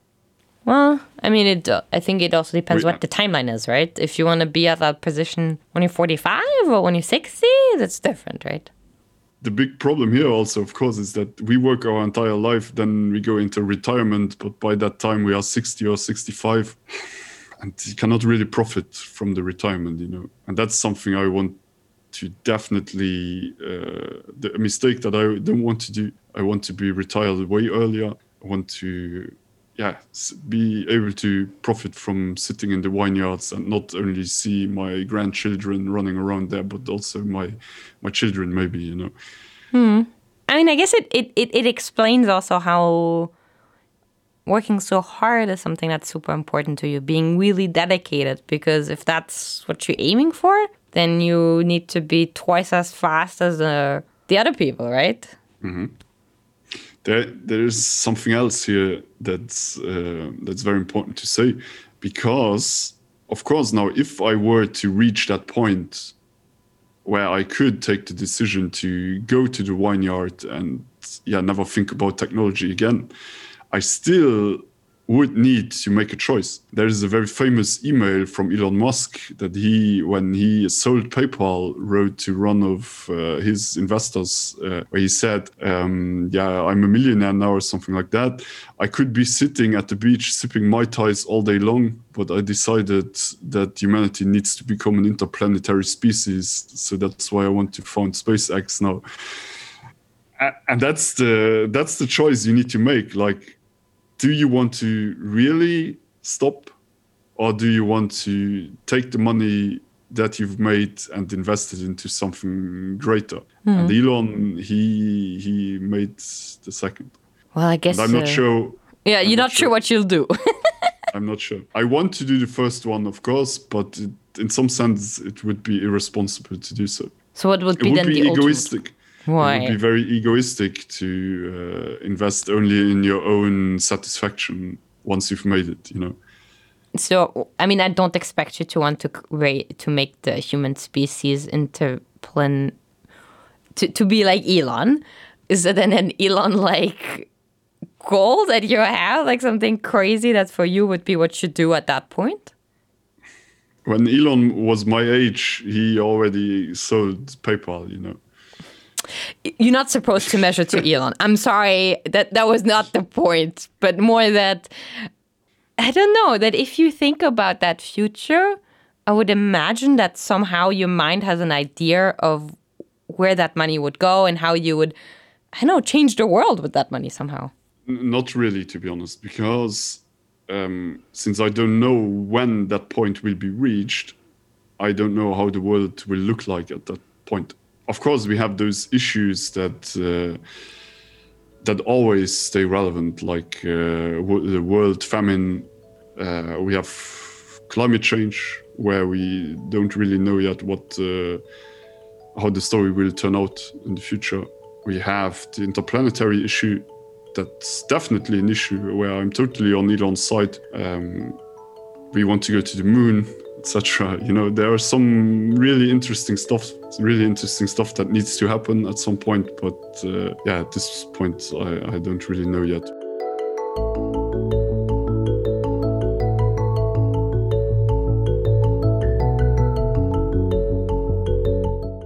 Well, I mean, it. Uh, I think it also depends what the timeline is, right? If you want to be at that position when you're 45 or when you're 60, that's different, right? The big problem here, also, of course, is that we work our entire life, then we go into retirement, but by that time we are 60 or 65, and you cannot really profit from the retirement, you know. And that's something I want to definitely uh, the mistake that I don't want to do. I want to be retired way earlier. I want to yeah be able to profit from sitting in the vineyards and not only see my grandchildren running around there but also my my children maybe you know hmm. i mean i guess it, it it it explains also how working so hard is something that's super important to you being really dedicated because if that's what you're aiming for then you need to be twice as fast as the the other people right mm-hmm there there is something else here that's uh, that's very important to say because of course now if I were to reach that point where I could take the decision to go to the vineyard and yeah never think about technology again I still would need to make a choice. There is a very famous email from Elon Musk that he, when he sold PayPal, wrote to one of uh, his investors, uh, where he said, um, "Yeah, I'm a millionaire now, or something like that. I could be sitting at the beach sipping mai tais all day long, but I decided that humanity needs to become an interplanetary species. So that's why I want to found SpaceX now." And that's the that's the choice you need to make. Like do you want to really stop? Or do you want to take the money that you've made and invest it into something greater? Mm. and elon he he made the second. Well i guess and i'm not uh, sure. Yeah you're not, not, sure what you'll do. I'm not sure. I want to do the first one of course but it, in some sense it would be irresponsible to do so. So what would be it would then be the egoistic. ultimate? Why it would be very egoistic to uh, invest only in your own satisfaction once you've made it you know? So i mean i don't expect you to want to to make the human species into plan to, to be like elon. Is it then an elon like goal that you have? Like something crazy that for you would be what you do at that point? When elon was my age he already sold paypal you know you're not supposed to measure to elon i'm sorry that that was not the point but more that I don't know that if you think about that future, I would imagine that somehow your mind has an idea of where that money would go and how you would, I know, change the world with that money somehow. Not really, to be honest, because um, since I don't know when that point will be reached, I don't know how the world will look like at that point. Of course, we have those issues that uh, that always stay relevant, like uh, the world famine. Uh, we have climate change, where we don't really know yet what how the story will turn out in the future. We have the interplanetary issue. That's definitely an issue where I'm totally on Elon's side. Um, we want to go to the moon etc you know there are some really interesting stuff really interesting stuff that needs to happen at some point but uh, yeah at this point I, I don't really know yet.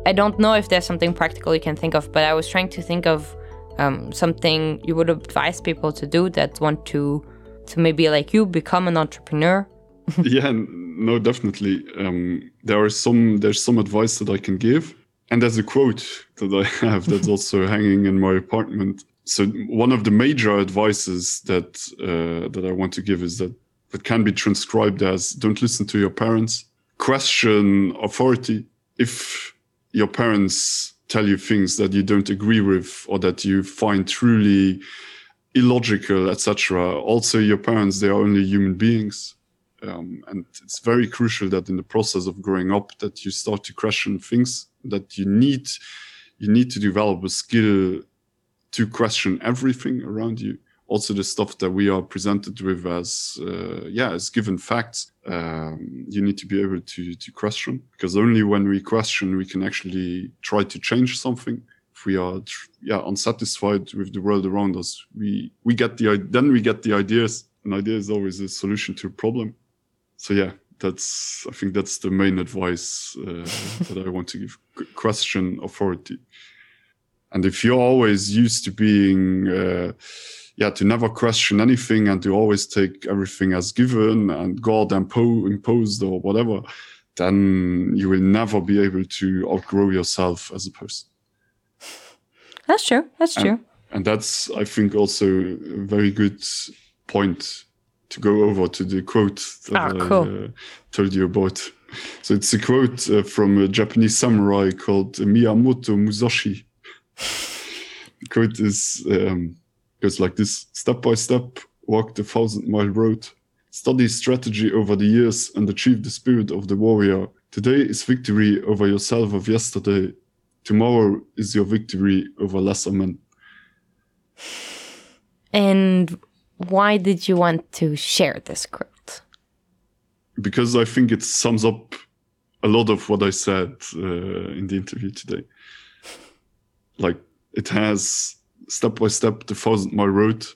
I don't know if there's something practical you can think of but I was trying to think of um, something you would advise people to do that want to to maybe like you become an entrepreneur. Yeah no definitely. Um, there are some there's some advice that I can give and there's a quote that I have that's also hanging in my apartment. So one of the major advices that uh, that I want to give is that that can be transcribed as don't listen to your parents. Question authority. If your parents tell you things that you don't agree with or that you find truly illogical etc also your parents they are only human beings um, and it's very crucial that in the process of growing up that you start to question things that you need you need to develop a skill to question everything around you. Also the stuff that we are presented with as uh, yeah as given facts um, you need to be able to to question because only when we question we can actually try to change something. If we are yeah unsatisfied with the world around us we we get the then we get the ideas an idea is always a solution to a problem so yeah that's i think that's the main advice uh, that i want to give question authority. And if you're always used to being uh, yeah to never question anything and to always take everything as given and god impo imposed or whatever then you will never be able to outgrow yourself as a person. That's true. That's true. and, and that's i think also a very good point to go over to the quote that oh, cool. I uh, told you about. So it's a quote uh, from a Japanese samurai called Miyamoto Musashi. the quote is um, goes like this: "Step by step, walk the thousand mile road, study strategy over the years, and achieve the spirit of the warrior. Today is victory over yourself of yesterday. Tomorrow is your victory over lesser men." And why did you want to share this quote? Because I think it sums up a lot of what I said uh, in the interview today. Like it has step by step the thousand mile road.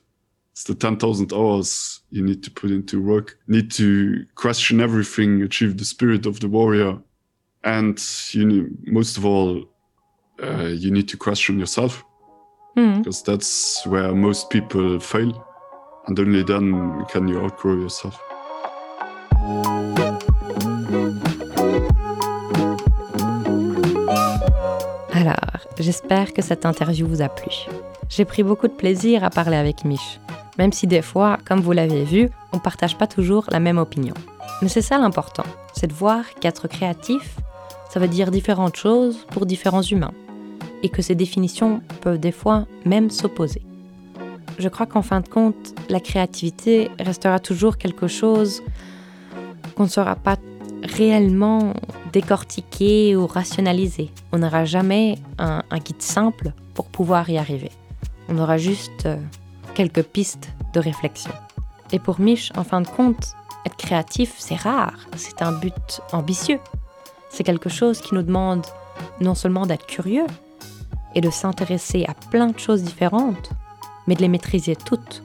It's the 10,000 hours you need to put into work, need to question everything, achieve the spirit of the warrior. And you know, most of all, uh, you need to question yourself mm. because that's where most people fail and only then can you outgrow yourself. Alors, j'espère que cette interview vous a plu. J'ai pris beaucoup de plaisir à parler avec Mich. même si des fois, comme vous l'avez vu, on ne partage pas toujours la même opinion. Mais c'est ça l'important, c'est de voir qu'être créatif, ça veut dire différentes choses pour différents humains, et que ces définitions peuvent des fois même s'opposer. Je crois qu'en fin de compte, la créativité restera toujours quelque chose qu'on ne saura pas réellement décortiquer ou rationaliser. On n'aura jamais un, guide simple pour pouvoir y arriver. On aura juste euh, quelques pistes de réflexion. Et pour Mich, en fin de compte, être créatif, c'est rare, c'est un but ambitieux. C'est quelque chose qui nous demande non seulement d'être curieux et de s'intéresser à plein de choses différentes, mais de les maîtriser toutes.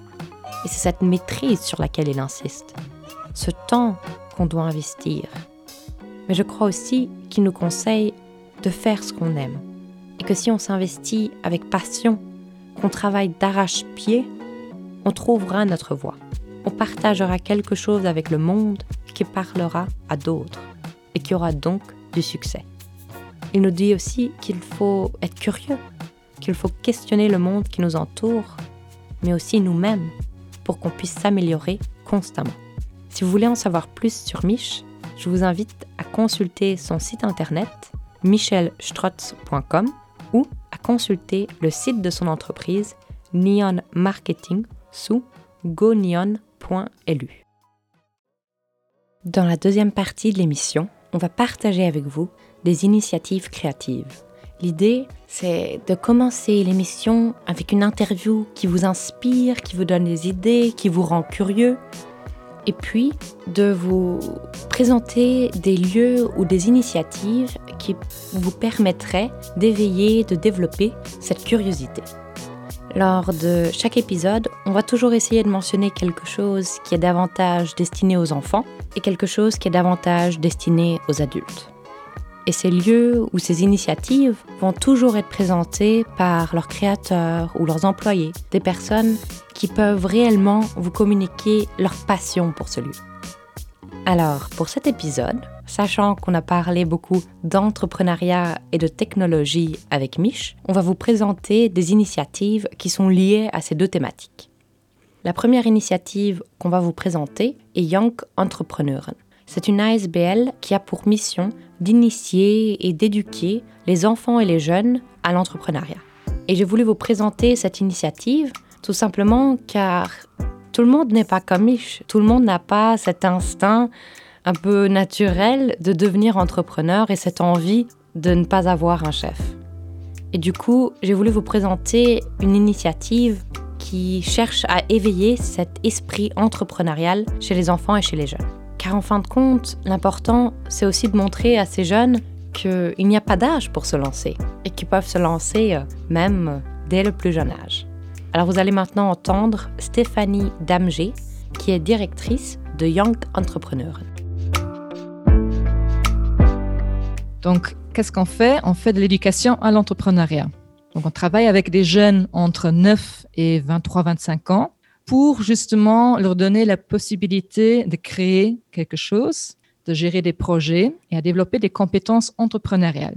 Et c'est cette maîtrise sur laquelle il insiste. Ce temps qu'on doit investir. Mais je crois aussi qu'il nous conseille de faire ce qu'on aime. Et que si on s'investit avec passion, qu'on travaille d'arrache-pied, on trouvera notre voie. On partagera quelque chose avec le monde qui parlera à d'autres et qui aura donc du succès. Il nous dit aussi qu'il faut être curieux, qu'il faut questionner le monde qui nous entoure, mais aussi nous-mêmes, pour qu'on puisse s'améliorer constamment. Si vous voulez en savoir plus sur Mich, je vous invite à consulter son site internet michelstrotz.com ou à consulter le site de son entreprise Neon Marketing sous goneon.lu. Dans la deuxième partie de l'émission, on va partager avec vous des initiatives créatives. L'idée, c'est de commencer l'émission avec une interview qui vous inspire, qui vous donne des idées, qui vous rend curieux, et puis de vous présenter des lieux ou des initiatives qui vous permettraient d'éveiller, de développer cette curiosité. Lors de chaque épisode, on va toujours essayer de mentionner quelque chose qui est davantage destiné aux enfants et quelque chose qui est davantage destiné aux adultes. Et ces lieux ou ces initiatives vont toujours être présentés par leurs créateurs ou leurs employés, des personnes qui peuvent réellement vous communiquer leur passion pour ce lieu. Alors, pour cet épisode, sachant qu'on a parlé beaucoup d'entrepreneuriat et de technologie avec Mich, on va vous présenter des initiatives qui sont liées à ces deux thématiques. La première initiative qu'on va vous présenter est Young Entrepreneur. C'est une ASBL qui a pour mission d'initier et d'éduquer les enfants et les jeunes à l'entrepreneuriat. Et j'ai voulu vous présenter cette initiative tout simplement car tout le monde n'est pas comme Mich. Tout le monde n'a pas cet instinct un peu naturel de devenir entrepreneur et cette envie de ne pas avoir un chef. Et du coup, j'ai voulu vous présenter une initiative qui cherche à éveiller cet esprit entrepreneurial chez les enfants et chez les jeunes. Car en fin de compte, l'important, c'est aussi de montrer à ces jeunes qu'il n'y a pas d'âge pour se lancer et qu'ils peuvent se lancer euh, même dès le plus jeune âge. Alors vous allez maintenant entendre Stéphanie Damgé, qui est directrice de Young Entrepreneur. Donc, qu'est-ce qu'on fait? On fait de l'éducation à l'entrepreneuriat. Donc, on travaille avec des jeunes entre 9 et 23-25 ans pour justement leur donner la possibilité de créer quelque chose, de gérer des projets et à développer des compétences entrepreneuriales.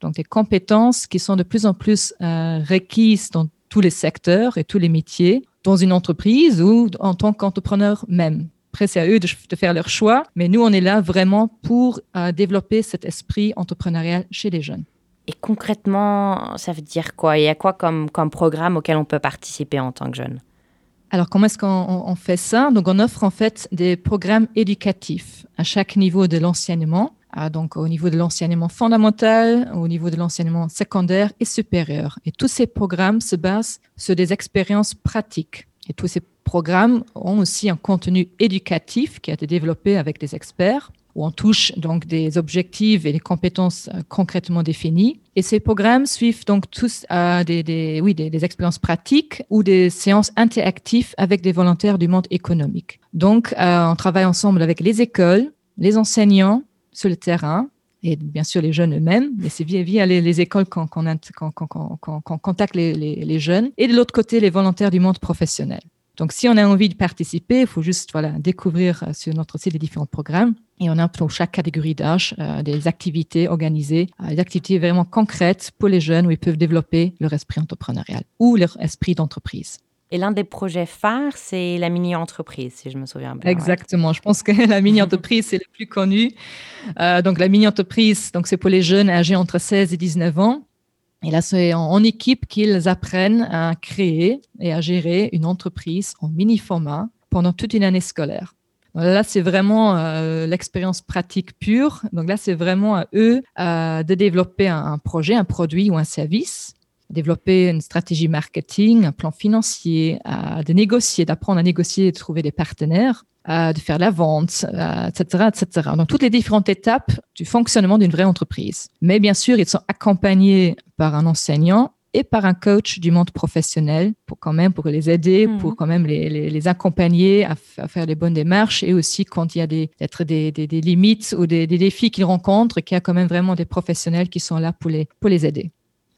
Donc des compétences qui sont de plus en plus euh, requises dans tous les secteurs et tous les métiers, dans une entreprise ou en tant qu'entrepreneur même. Après, c'est à eux de, faire leur choix, mais nous, on est là vraiment pour euh, développer cet esprit entrepreneurial chez les jeunes. Et concrètement, ça veut dire quoi? Il y a quoi comme, comme programme auquel on peut participer en tant que jeune? Alors, comment est-ce qu'on fait ça? Donc, on offre en fait des programmes éducatifs à chaque niveau de l'enseignement. Ah, donc, au niveau de l'enseignement fondamental, au niveau de l'enseignement secondaire et supérieur. Et tous ces programmes se basent sur des expériences pratiques. Et tous ces programmes ont aussi un contenu éducatif qui a été développé avec des experts où on touche donc des objectifs et des compétences euh, concrètement définies. Et ces programmes suivent donc tous euh, des, expériences pratiques ou des séances interactives avec des volontaires du monde économique. Donc, euh, on travaille ensemble avec les écoles, les enseignants sur le terrain, et bien sûr les jeunes eux-mêmes, mais c'est via, les, écoles qu'on contacte les, les, jeunes, et de l'autre côté les volontaires du monde professionnel. Donc, si on a envie de participer, il faut juste voilà, découvrir euh, sur notre site les différents programmes. Et on a pour chaque catégorie d'âge euh, des activités organisées, euh, des activités vraiment concrètes pour les jeunes où ils peuvent développer leur esprit entrepreneurial ou leur esprit d'entreprise. Et l'un des projets phares, c'est la mini-entreprise, si je me souviens bien. Exactement. Je pense que la mini-entreprise, c'est le plus connu. Euh, donc, la mini-entreprise, donc c'est pour les jeunes âgés entre 16 et 19 ans. Et là, c'est en, équipe qu'ils apprennent à créer et à gérer une entreprise en mini-format pendant toute une année scolaire. là, c'est vraiment euh, l'expérience pratique pure. Donc là, c'est vraiment à eux euh, de développer un, projet, un produit ou un service, développer une stratégie marketing, un plan financier, de négocier, d'apprendre à négocier et de trouver des partenaires, de faire la vente, etc., etc. Donc toutes les différentes étapes du fonctionnement d'une vraie entreprise. Mais bien sûr, ils sont accompagnés par un enseignant et par un coach du monde professionnel pour quand même pour les aider, mhm. pour quand même les, les, accompagner à, faire les bonnes démarches et aussi quand il y a des, des, des, des limites ou des, défis qu'ils rencontrent, qu'il y a quand même vraiment des professionnels qui sont là pour les, pour les aider.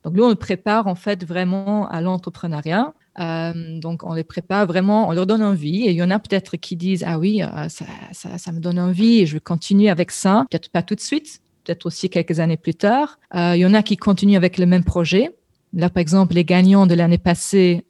Donc nous, on le prépare en fait vraiment à l'entrepreneuriat. Euh, donc, on les prépare vraiment, on leur donne envie. Et il y en a peut-être qui disent Ah oui, euh, ça, ça, me donne envie je veux continuer avec ça. Peut-être pas tout de suite, peut-être aussi quelques années plus tard. Euh, il y en a qui continuent avec le même projet. Là, par exemple, les gagnants de l'année passée,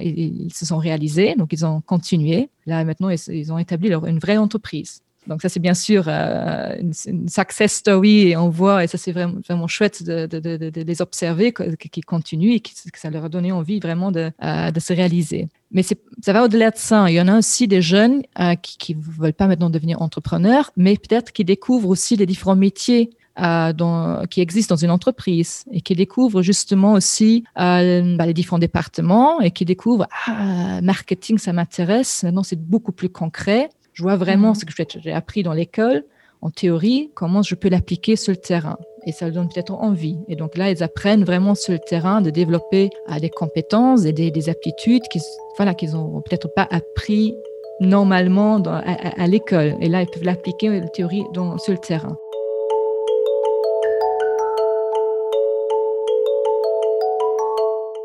ils, se sont réalisés, donc ils ont continué. Là, maintenant, ils, ont établi leur, une vraie entreprise. Donc ça, c'est bien sûr euh, une, success story et on voit, et ça c'est vraiment, vraiment chouette de, de, de, de les observer, qui continuent et que ça leur a donné envie vraiment de, euh, se réaliser. Mais ça va au-delà de ça. Il y en a aussi des jeunes euh, qui ne veulent pas maintenant devenir entrepreneurs, mais peut-être qui découvrent aussi les différents métiers euh, dans, qui existent dans une entreprise et qui découvrent justement aussi euh, bah, les différents départements et qui découvrent ah, marketing, ça m'intéresse. Maintenant, c'est beaucoup plus concret. Je vois vraiment mhm. ce que j'ai appris dans l'école, en théorie, comment je peux l'appliquer sur le terrain. Et ça leur donne peut-être envie. Et donc là, ils apprennent vraiment sur le terrain de développer euh, des compétences et des, aptitudes qu'ils voilà, qu'ils n'ont peut-être pas appris normalement dans, à, l'école. Et là, ils peuvent l'appliquer, la théorie, dans, sur le terrain.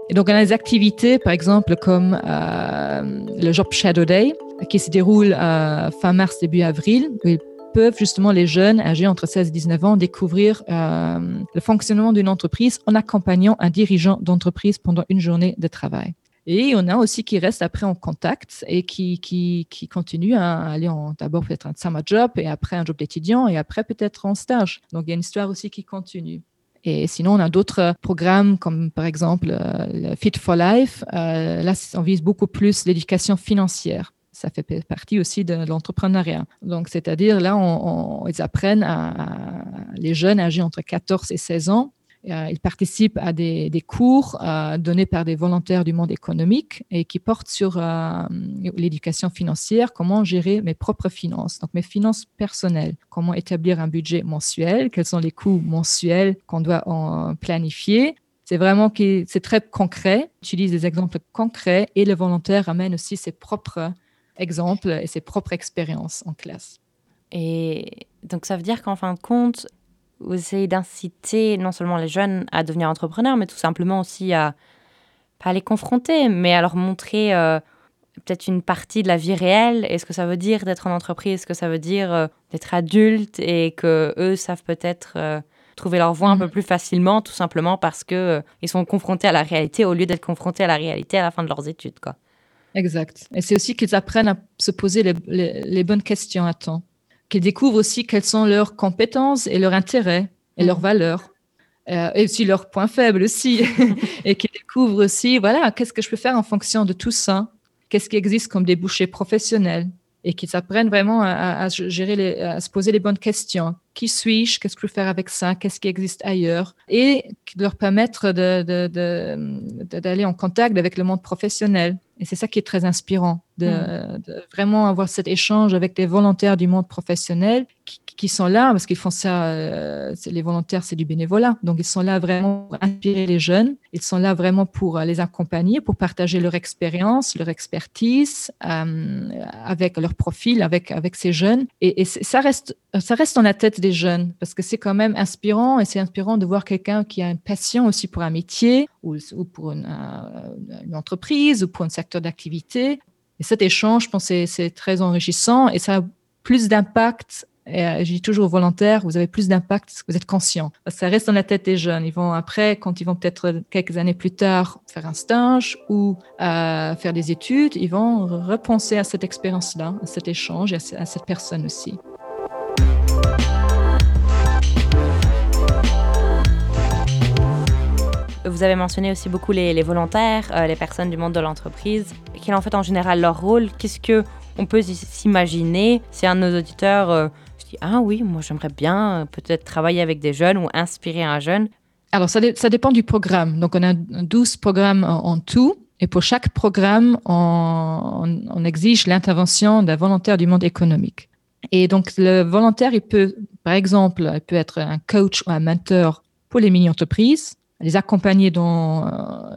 Et donc, on a des activités, par exemple, comme euh, le Job Shadow Day, qui se déroule euh, fin mars, début avril, où ils peuvent justement les jeunes âgés entre 16 et 19 ans découvrir euh, le fonctionnement d'une entreprise en accompagnant un dirigeant d'entreprise pendant une journée de travail. Et on a aussi qui restent après en contact et qui, qui, qui continuent à aller d'abord peut-être un summer job et après un job d'étudiant et après peut-être en stage. Donc il y a une histoire aussi qui continue. Et sinon, on a d'autres programmes comme par exemple euh, le Fit for Life. Euh, là, on vise beaucoup plus l'éducation financière. Ça fait partie aussi de l'entrepreneuriat. Donc, c'est-à-dire là, on, ils apprennent à, les jeunes âgés entre 14 et 16 ans euh, ils participent à des, cours euh, donnés par des volontaires du monde économique et qui portent sur euh, l'éducation financière, comment gérer mes propres finances, donc mes finances personnelles, comment établir un budget mensuel, quels sont les coûts mensuels qu'on doit en planifier. C'est vraiment c'est très concret, utilise des exemples concrets et le volontaire amène aussi ses propres exemples et ses propres expériences en classe. Et donc ça veut dire qu'en fin de compte, vous essayez d'inciter non seulement les jeunes à devenir entrepreneurs, mais tout simplement aussi à pas les confronter, mais à leur montrer euh, peut-être une partie de la vie réelle et ce que ça veut dire d'être en entreprise, ce que ça veut dire euh, d'être adulte et que eux savent peut-être euh, trouver leur voie un peu mhm. plus facilement, tout simplement parce que ils sont confrontés à la réalité au lieu d'être confrontés à la réalité à la fin de leurs études, quoi. Exact. Et c'est aussi qu'ils apprennent à se poser les, les bonnes questions à temps qu'ils découvrent aussi quelles sont leurs compétences et leurs intérêts et leurs mhm. valeurs. Euh, et aussi leurs points faibles aussi. et qu'ils découvrent aussi, voilà, qu'est-ce que je peux faire en fonction de tout ça? Qu'est-ce qui existe comme débouchés professionnels? Et qu'ils apprennent vraiment à, gérer, les, à se poser les bonnes questions. Qui suis-je? Qu'est-ce que je peux faire avec ça? Qu'est-ce qui existe ailleurs? Et leur permettre d'aller de, de, en contact avec le monde professionnel. Et c'est ça qui est très inspirant, de, mm. de, vraiment avoir cet échange avec les volontaires du monde professionnel qui, qui sont là, parce qu'ils font ça, euh, les volontaires, c'est du bénévolat. Donc, ils sont là vraiment pour inspirer les jeunes. Ils sont là vraiment pour euh, les accompagner, pour partager leur expérience, leur expertise euh, avec leur profil, avec, avec ces jeunes. Et, ça, reste, ça reste dans la tête des jeunes, parce que c'est quand même inspirant et c'est inspirant de voir quelqu'un qui a une passion aussi pour un métier ou, ou pour une, entreprise ou pour un secteur d'activité. Et cet échange, je pense, c'est très enrichissant et ça a plus d'impact Et euh, je dis toujours aux volontaires, vous avez plus d'impact si vous êtes conscient. Ça reste dans la tête des jeunes. Ils vont après, quand ils vont peut-être quelques années plus tard faire un stage ou euh, faire des études, ils vont repenser à cette expérience-là, à cet échange et à cette personne aussi. Vous avez mentionné aussi beaucoup les, volontaires, euh, les personnes du monde de l'entreprise. Quel est en fait en général leur rôle? Qu'est-ce que on peut s'imaginer? Si un de nos auditeurs ah oui moi j'aimerais bien euh, peut-être travailler avec des jeunes ou inspirer un jeune Alors ça, dépend du programme. Donc on a 12 programmes en, tout. Et pour chaque programme, on, exige l'intervention d'un volontaire du monde économique. Et donc, le volontaire, il peut, par exemple, il peut être un coach ou un mentor pour les mini-entreprises les accompagner dans euh,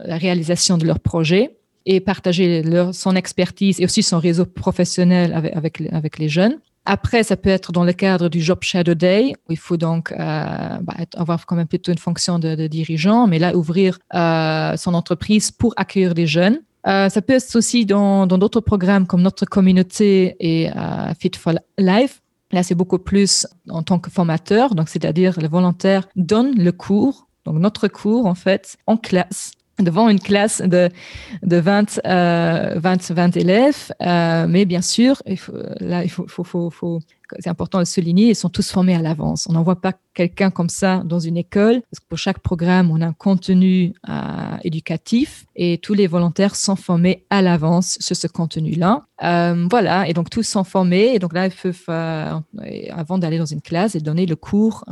la réalisation de leurs projets et partager son expertise et aussi son réseau professionnel avec, les jeunes. Après, ça peut être dans le cadre du Job Shadow Day, où il faut donc euh, bah, avoir quand même plutôt une fonction de, dirigeant, mais là, ouvrir euh, son entreprise pour accueillir des jeunes. Euh, ça peut être aussi dans d'autres programmes comme notre communauté et Fit for Life. Là, c'est beaucoup plus en tant que formateur, donc c'est-à-dire le volontaire donne le cours donc notre cours, en fait, en classe, devant une classe de, de 20, euh, 20, 20 élèves. Euh, mais bien sûr, là, il faut, c'est important de souligner, ils sont tous formés à l'avance. On n'envoie pas quelqu'un comme ça dans une école, pour chaque programme, on a un contenu euh, éducatif et tous les volontaires sont formés à l'avance sur ce contenu-là. Euh, voilà, et donc tous sont formés, et donc là, ils peuvent, avant d'aller dans une classe, et donner le cours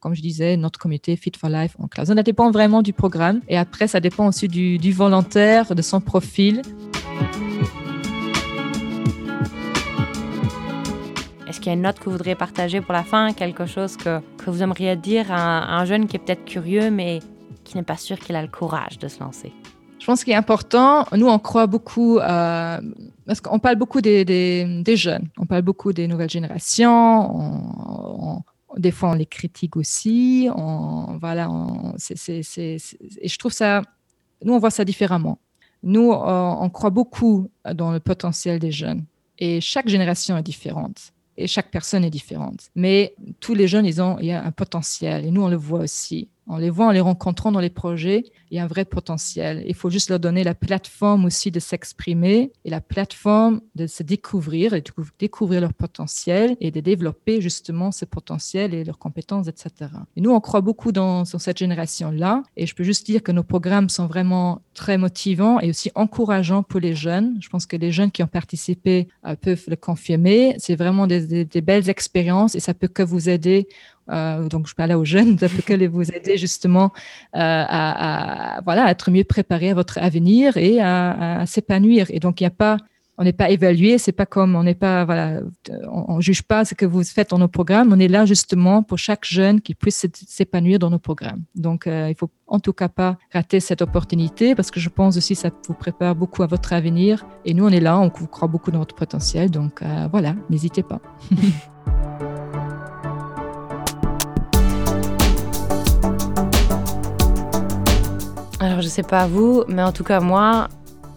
comme je disais, notre comité Fit for Life en classe. Ça dépend vraiment du programme et après, ça dépend aussi du, volontaire, de son profil. Est-ce qu'il y a une note que vous voudriez partager pour la fin, quelque chose que, que vous aimeriez dire à un, jeune qui est peut-être curieux mais qui n'est pas sûr qu'il a le courage de se lancer? Je pense qu'il est important, nous on croit beaucoup, euh, parce qu'on parle beaucoup des, des, jeunes, on parle beaucoup des nouvelles générations, on, des fois, on les critique aussi. Voilà, et je trouve ça, nous, on voit ça différemment. Nous, on croit beaucoup dans le potentiel des jeunes. Et chaque génération est différente. Et chaque personne est différente. Mais tous les jeunes, ils ont, il y a un potentiel. Et nous, on le voit aussi. On les voit en les rencontrant dans les projets, il y a un vrai potentiel. Il faut juste leur donner la plateforme aussi de s'exprimer et la plateforme de se découvrir et de découvrir leur potentiel et de développer justement ce potentiel et leurs compétences, etc. Et nous, on croit beaucoup dans, cette génération-là. Et je peux juste dire que nos programmes sont vraiment très motivants et aussi encourageants pour les jeunes. Je pense que les jeunes qui ont participé euh, peuvent le confirmer. C'est vraiment des, des belles expériences et ça peut que vous aider euh, donc, je parlais aux jeunes, ça peut vous aider justement euh, à, voilà, être mieux préparé à votre avenir et à, s'épanouir. Et donc, il n'y a pas on n'est pas évalué, c'est pas comme on n'est pas voilà, on, ne juge pas ce que vous faites dans nos programmes. On est là justement pour chaque jeune qui puisse s'épanouir dans nos programmes. Donc, euh, il faut en tout cas pas rater cette opportunité parce que je pense aussi que ça vous prépare beaucoup à votre avenir. Et nous, on est là, on croit beaucoup dans votre potentiel. Donc voilà, n'hésitez pas. Alors, je sais pas vous, mais en tout cas, moi,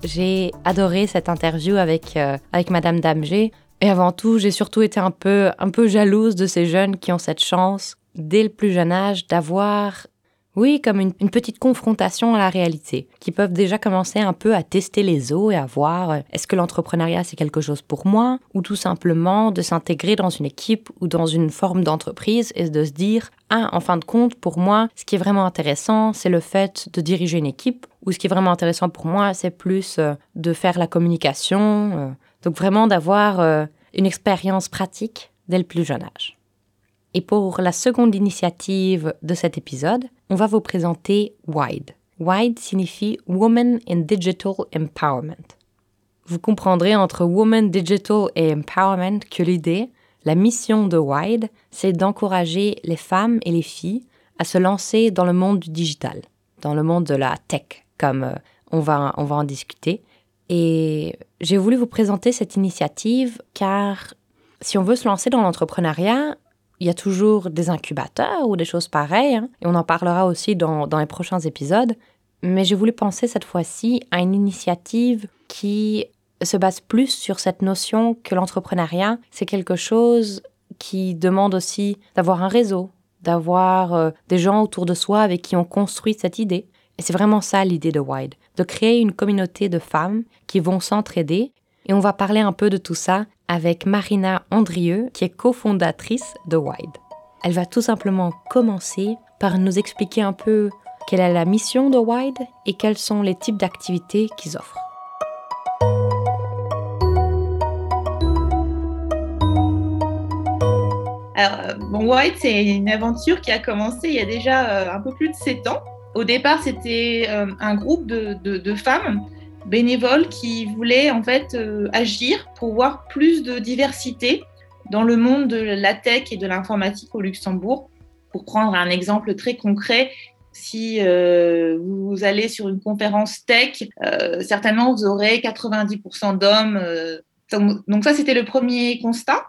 j'ai adoré cette interview avec, euh, avec Madame Damgé. Et avant tout, j'ai surtout été un peu, un peu jalouse de ces jeunes qui ont cette chance, dès le plus jeune âge, d'avoir oui, comme une, petite confrontation à la réalité, qui peuvent déjà commencer un peu à tester les eaux et à voir euh, est-ce que l'entrepreneuriat c'est quelque chose pour moi, ou tout simplement de s'intégrer dans une équipe ou dans une forme d'entreprise et de se dire ah, en fin de compte, pour moi, ce qui est vraiment intéressant, c'est le fait de diriger une équipe, ou ce qui est vraiment intéressant pour moi, c'est plus euh, de faire la communication, euh. donc vraiment d'avoir une expérience pratique dès le plus jeune âge. Et pour la seconde initiative de cet épisode, on va vous présenter WIDE. WIDE signifie Women in Digital Empowerment. Vous comprendrez entre Women Digital et Empowerment que l'idée, la mission de WIDE, c'est d'encourager les femmes et les filles à se lancer dans le monde du digital, dans le monde de la tech, comme euh, on va, on va en discuter. Et j'ai voulu vous présenter cette initiative car si on veut se lancer dans l'entrepreneuriat, il y a toujours des incubateurs ou des choses pareilles, hein, et on en parlera aussi dans, dans les prochains épisodes. Mais j'ai voulu penser cette fois-ci à une initiative qui se base plus sur cette notion que l'entrepreneuriat, c'est quelque chose qui demande aussi d'avoir un réseau, d'avoir euh, des gens autour de soi avec qui on construit cette idée. Et c'est vraiment ça l'idée de Wide, de créer une communauté de femmes qui vont s'entraider. Et on va parler un peu de tout ça avec Marina Andrieux, qui est cofondatrice de Wide. Elle va tout simplement commencer par nous expliquer un peu quelle est la mission de Wide et quels sont les types d'activités qu'ils offrent. Alors, euh, bon, Wide, c'est une aventure qui a commencé il y a déjà euh, un peu plus de 7 ans. Au départ, c'était euh, un groupe de, femmes bénévoles qui voulaient en fait agir pour voir plus de diversité dans le monde de la tech et de l'informatique au Luxembourg. Pour prendre un exemple très concret, si euh, vous allez sur une conférence tech, euh, certainement vous aurez 90% d'hommes. Euh, donc ça, c'était le premier constat.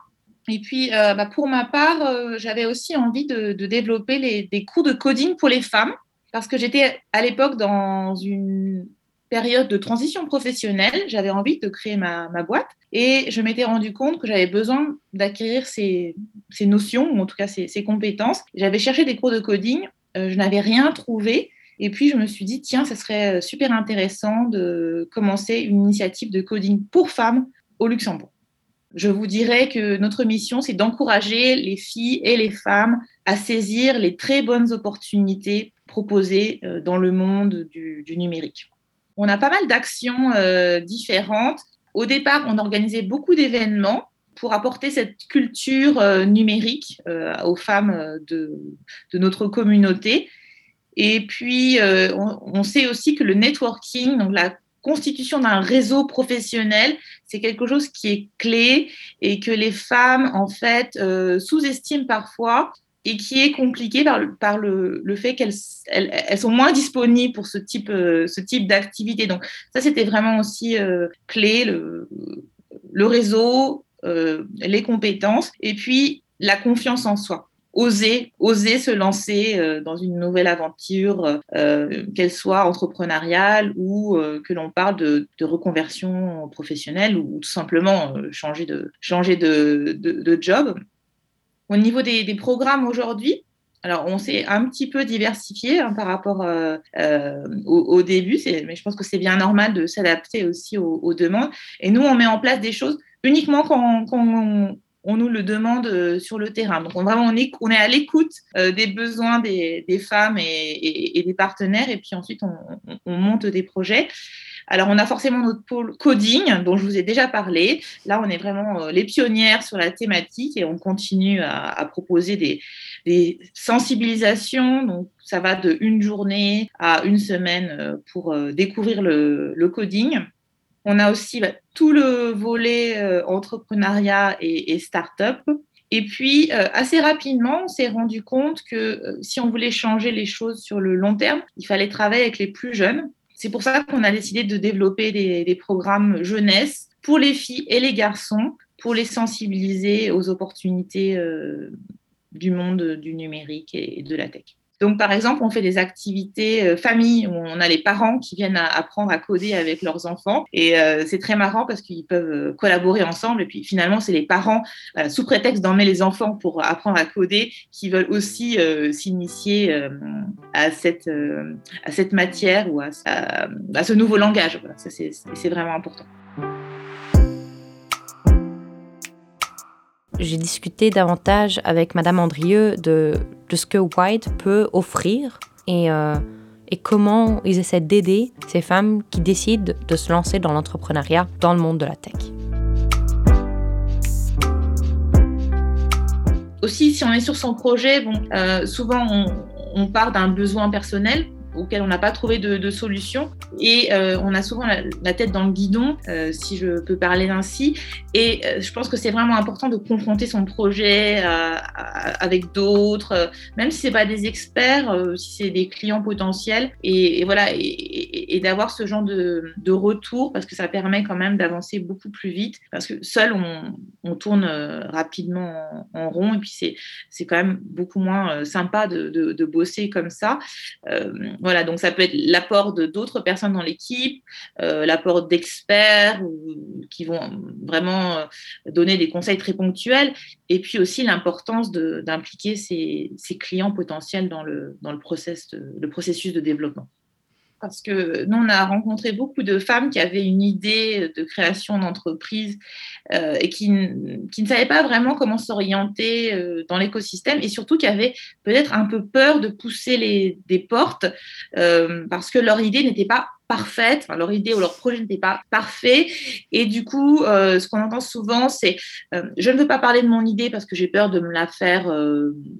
Et puis, bah, pour ma part, j'avais aussi envie de, développer des cours de coding pour les femmes, parce que j'étais à l'époque dans une période de transition professionnelle, j'avais envie de créer ma, boîte et je m'étais rendu compte que j'avais besoin d'acquérir ces, notions, ou en tout cas ces, ces compétences. J'avais cherché des cours de coding euh, je n'avais rien trouvé. Et puis, je me suis dit, tiens, ça serait euh, super intéressant de commencer une initiative de coding pour femmes au Luxembourg. Je vous dirais que notre mission, c'est d'encourager les filles et les femmes à saisir les très bonnes opportunités proposées euh, dans le monde du, numérique. On a pas mal d'actions différentes. Au départ, on organisait beaucoup d'événements pour apporter cette culture euh, numérique euh, aux femmes euh, de, de, notre communauté. Et puis, on, sait aussi que le networking, donc la constitution d'un réseau professionnel, c'est quelque chose qui est clé et que les femmes, en fait, sous-estiment parfois et qui est compliqué par le, fait qu'elles elles, sont moins disponibles pour ce type, ce type d'activité. Donc ça, c'était vraiment aussi clé, le, réseau, euh, les compétences et puis la confiance en soi. Oser, oser se lancer euh, dans une nouvelle aventure, euh, qu'elle soit entrepreneuriale ou que l'on parle de, reconversion professionnelle ou tout simplement changer de, job. Au niveau des, programmes aujourd'hui, alors, on s'est un petit peu diversifié hein, par rapport au, début, mais je pense que c'est bien normal de s'adapter aussi aux, demandes. Et nous, on met en place des choses uniquement quand, on, nous le demande euh, sur le terrain. Donc, on, vraiment, on, est, à l'écoute euh, des besoins des, femmes et, des partenaires, et puis ensuite, on, monte des projets. Alors, on a forcément notre pôle coding, dont je vous ai déjà parlé. Là, on est vraiment euh, les pionnières sur la thématique et on continue à, proposer des, sensibilisations. Donc, ça va de une journée à une semaine pour découvrir le coding. On a aussi bah, tout le volet euh, entrepreneuriat et, start-up. Et puis, euh, assez rapidement, on s'est rendu compte que euh, si on voulait changer les choses sur le long terme, il fallait travailler avec les plus jeunes. C'est pour ça qu'on a décidé de développer des, programmes jeunesse pour les filles et les garçons, pour les sensibiliser aux opportunités du monde du numérique et de la tech. Donc, par exemple, on fait des activités euh, famille où on a les parents qui viennent apprendre à coder avec leurs enfants. Et euh, c'est très marrant parce qu'ils peuvent euh, collaborer ensemble. Et puis, finalement, c'est les parents, sous prétexte d'emmener les enfants pour apprendre à coder, qui veulent aussi s'initier à, cette, à cette matière ou à, ce nouveau langage. Voilà, c'est vraiment important. J'ai discuté davantage avec Madame Andrieux de, de ce que White peut offrir et, euh, et comment ils essaient d'aider ces femmes qui décident de se lancer dans l'entrepreneuriat dans le monde de la tech. Aussi, si on est sur son projet, bon, euh, souvent on, on part d'un besoin personnel auquel on n'a pas trouvé de, solution. Et euh, on a souvent la, tête dans le guidon, euh, si je peux parler ainsi. Et euh, je pense que c'est vraiment important de confronter son projet avec d'autres, même si ce pas des experts, si c'est des clients potentiels. Et, voilà, et, d'avoir ce genre de, retour, parce que ça permet quand même d'avancer beaucoup plus vite. Parce que seul, on tourne rapidement en, rond et puis c'est, quand même beaucoup moins sympa de, bosser comme ça. Voilà, donc ça peut être l'apport de d'autres personnes dans l'équipe, l'apport d'experts qui vont vraiment donner des conseils très ponctuels et puis aussi l'importance d'impliquer ses, clients potentiels dans le processus de développement parce que nous, on a rencontré beaucoup de femmes qui avaient une idée de création d'entreprise euh, et qui, ne savaient pas vraiment comment s'orienter euh, dans l'écosystème et surtout qui avaient peut-être un peu peur de pousser les, des portes euh, parce que leur idée n'était pas parfaite, leur idée ou leur projet n'était pas parfait. Et du coup, ce qu'on entend souvent, c'est je ne veux pas parler de mon idée parce que j'ai peur de me la faire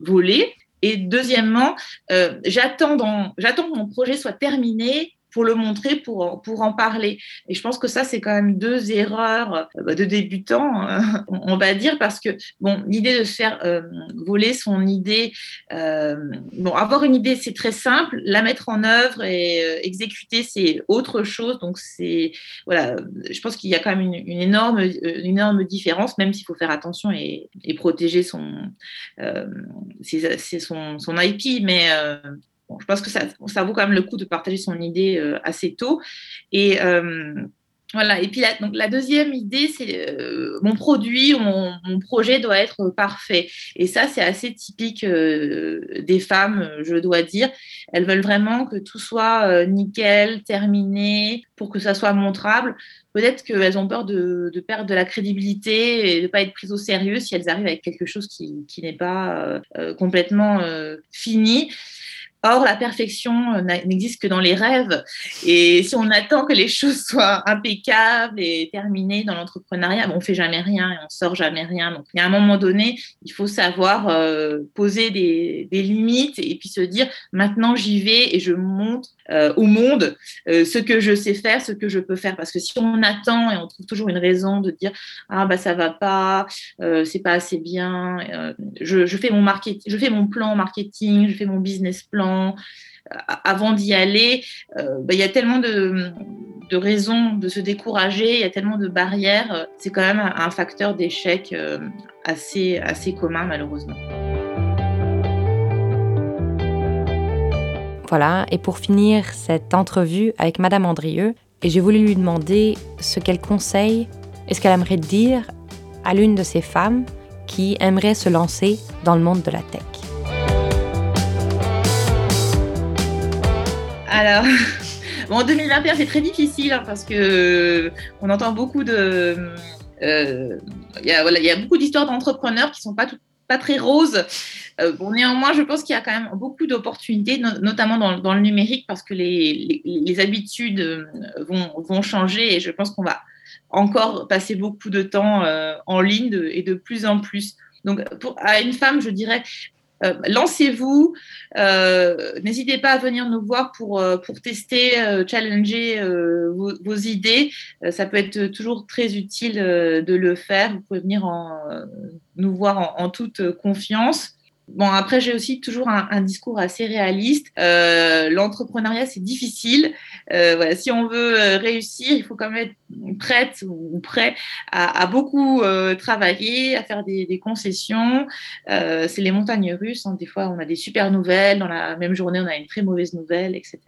voler. Et deuxièmement, euh, j'attends que mon projet soit terminé pour le montrer, pour, pour en parler. Et je pense que ça, c'est quand même deux erreurs euh, de débutants, euh, on va dire, parce que bon, l'idée de se faire euh, voler son idée, bon, avoir une idée, c'est très simple, la mettre en œuvre et exécuter, c'est autre chose. Donc, c'est, voilà, je pense qu'il y a quand même une, énorme, énorme différence, même s'il faut faire attention et, protéger son, son, son IP, mais je pense que ça, vaut quand même le coup de partager son idée euh, assez tôt. Et euh, voilà. Et puis la, donc la deuxième idée, c'est euh, mon produit, mon, projet doit être parfait. Et ça, c'est assez typique des femmes, je dois dire. Elles veulent vraiment que tout soit nickel, terminé, pour que ça soit montrable. Peut-être qu'elles ont peur de, perdre de la crédibilité et de ne pas être prises au sérieux si elles arrivent avec quelque chose qui n'est pas complètement fini. Or, la perfection euh, n'existe que dans les rêves. Et si on attend que les choses soient impeccables et terminées dans l'entrepreneuriat, on ne fait jamais rien et on sort jamais rien. Donc, il un moment donné, il faut savoir euh, poser des, limites et puis se dire maintenant j'y vais et je montre euh, au monde ce que je sais faire, ce que je peux faire. Parce que si on attend et on trouve toujours une raison de dire ah bah ça va pas, c'est pas assez bien, je fais mon plan marketing, je fais mon business plan avant d'y aller, euh, bah, il y a tellement de, raisons de se décourager, il y a tellement de barrières. C'est quand même un facteur d'échec euh, assez, assez commun, malheureusement. Voilà, et pour finir cette entrevue avec Madame Andrieux, j'ai voulu lui demander ce qu'elle conseille et ce qu'elle aimerait dire à l'une de ces femmes qui aimerait se lancer dans le monde de la tech? Alors, bon, en 2021, c'est très difficile hein, parce que euh, on entend beaucoup de. Euh, il y, a, beaucoup d'histoires d'entrepreneurs qui sont pas très roses. Euh, néanmoins, je pense qu'il y a quand même beaucoup d'opportunités, notamment dans, le numérique, parce que les, habitudes vont, changer et je pense qu'on va encore passer beaucoup de temps en ligne et de plus en plus. Donc, à une femme, je dirais, euh, lancez-vous. Euh, n'hésitez pas à venir nous voir pour, euh, pour tester, challenger vos, idées. ça peut être toujours très utile de le faire. Vous pouvez venir nous voir en toute confiance. Bon, après, j'ai aussi toujours un, discours assez réaliste. Euh, l'entrepreneuriat, c'est difficile. Euh, voilà, si on veut euh, réussir, il faut quand même être prête ou prêt à, beaucoup travailler, à faire des, concessions. c'est les montagnes russes. Hein. Des fois, on a des super nouvelles. Dans la même journée, on a une très mauvaise nouvelle, etc.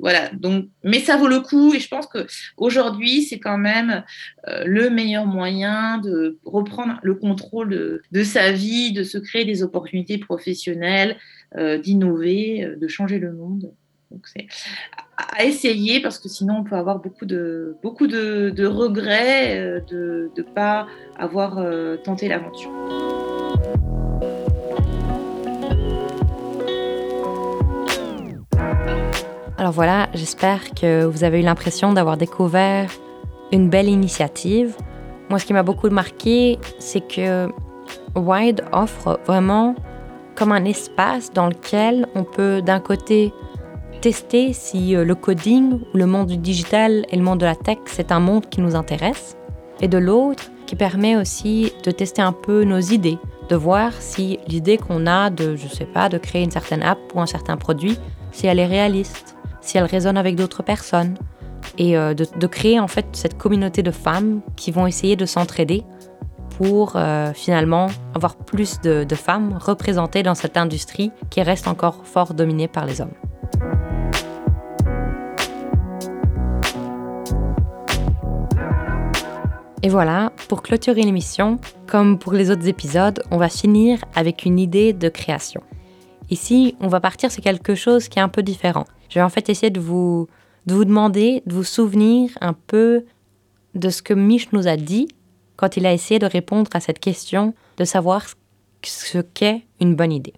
voilà. Donc, mais ça vaut le coup. Et je pense que aujourd'hui, c'est quand même le meilleur moyen de reprendre le contrôle de sa vie de se créer des opportunités professionnelles, euh, d'innover, euh, de changer le monde. Donc c'est à essayer parce que sinon on peut avoir beaucoup de, beaucoup de, regrets euh, de ne pas avoir tenté l'aventure. Alors voilà, j'espère que vous avez eu l'impression d'avoir découvert une belle initiative. Moi, ce qui m'a beaucoup marqué, c'est que Wide offre vraiment comme un espace dans lequel on peut d'un côté tester si euh, le coding ou le monde du digital et le monde de la tech, c'est un monde qui nous intéresse, et de l'autre qui permet aussi de tester un peu nos idées, de voir si l'idée qu'on a de, je sais pas, de créer une certaine app ou un certain produit, si elle est réaliste, si elle résonne avec d'autres personnes, et euh, de, créer en fait cette communauté de femmes qui vont essayer de s'entraider pour euh, finalement avoir plus de, femmes représentées dans cette industrie qui reste encore fort dominée par les hommes. Et voilà, pour clôturer l'émission, comme pour les autres épisodes, on va finir avec une idée de création. Ici, on va partir sur quelque chose qui est un peu différent. Je vais en fait essayer de vous, de vous demander, de vous souvenir un peu de ce que Mich nous a dit quand il a essayé de répondre à cette question de savoir ce qu'est une bonne idée.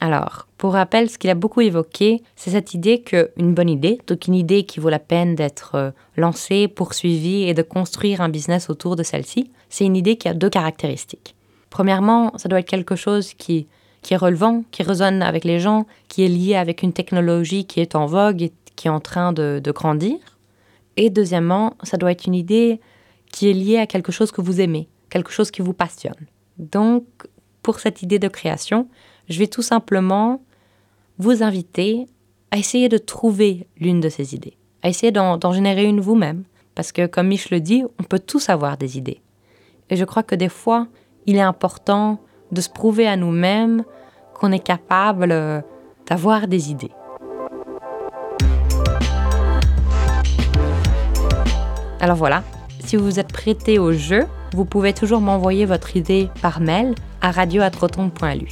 Alors, pour rappel, ce qu'il a beaucoup évoqué, c'est cette idée qu'une bonne idée, donc une idée qui vaut la peine d'être euh, lancée, poursuivie et de construire un business autour de celle-ci, c'est une idée qui a deux caractéristiques. Premièrement, ça doit être quelque chose qui, est relevant, qui résonne avec les gens, qui est lié avec une technologie qui est en vogue et qui est en train de grandir. Et deuxièmement, ça doit être une idée qui est liée à quelque chose que vous aimez, quelque chose qui vous passionne. Donc, pour cette idée de création, je vais tout simplement vous inviter à essayer de trouver l'une de ces idées, à essayer d'en générer une vous-même, parce que comme Mich le dit, on peut tous avoir des idées. Et je crois que des fois, il est important de se prouver à nous-mêmes qu'on est capable euh, d'avoir des idées. Alors voilà, si vous êtes prêté au jeu, vous pouvez toujours m'envoyer votre idée par mail à radio.rotonde.lu.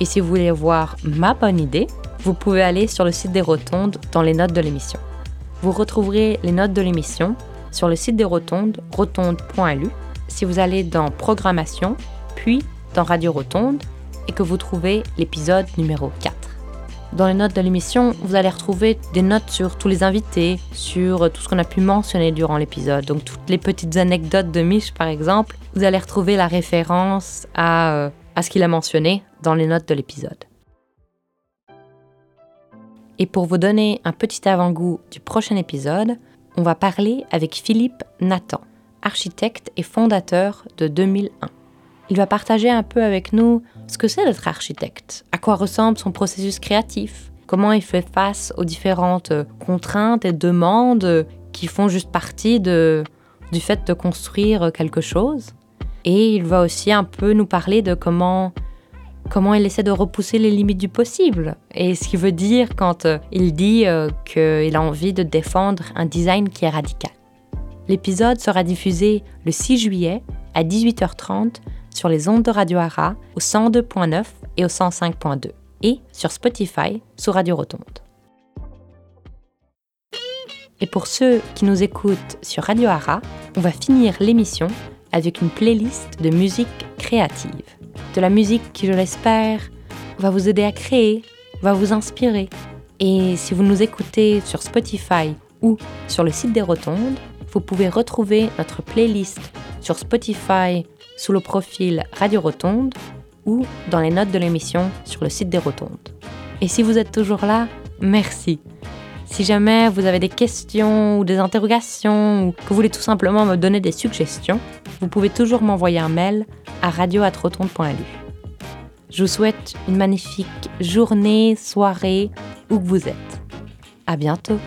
Et si vous voulez voir ma bonne idée, vous pouvez aller sur le site des Rotondes dans les notes de l'émission. Vous retrouverez les notes de l'émission sur le site des Rotondes, rotonde.lu, si vous allez dans Programmation, puis dans Radio Rotonde, et que vous trouvez l'épisode numéro 4. Dans les notes de l'émission, vous allez retrouver des notes sur tous les invités, sur tout ce qu'on a pu mentionner durant l'épisode. Donc toutes les petites anecdotes de Mich, par exemple, vous allez retrouver la référence à, euh, à ce qu'il a mentionné dans les notes de l'épisode. Et pour vous donner un petit avant-goût du prochain épisode, on va parler avec Philippe Nathan, architecte et fondateur de 2001. Il va partager un peu avec nous ce que c'est d'être architecte, à quoi ressemble son processus créatif, comment il fait face aux différentes contraintes et demandes qui font juste partie du fait de construire quelque chose. Et il va aussi un peu nous parler de comment comment il essaie de repousser les limites du possible. Et ce qu'il veut dire quand euh, il dit euh, qu'il a envie de défendre un design qui est radical. L'épisode sera diffusé le 6 juillet à 18h30 sur les ondes de Radio Ara au 102.9 et au 105.2 et sur Spotify sous Radio Rotonde. Et pour ceux qui nous écoutent sur Radio Ara, on va finir l'émission avec une playlist de musique créative de la musique qui, je l'espère, va vous aider à créer, va vous inspirer. Et si vous nous écoutez sur Spotify ou sur le site des Rotondes, vous pouvez retrouver notre playlist sur Spotify sous le profil Radio Rotonde ou dans les notes de l'émission sur le site des Rotondes. Et si vous êtes toujours là, merci. Si jamais vous avez des questions ou des interrogations ou que vous voulez tout simplement me donner des suggestions, vous pouvez toujours m'envoyer un mail à radio.rotonde.lu. Je vous souhaite une magnifique journée, soirée, où que vous êtes. À bientôt!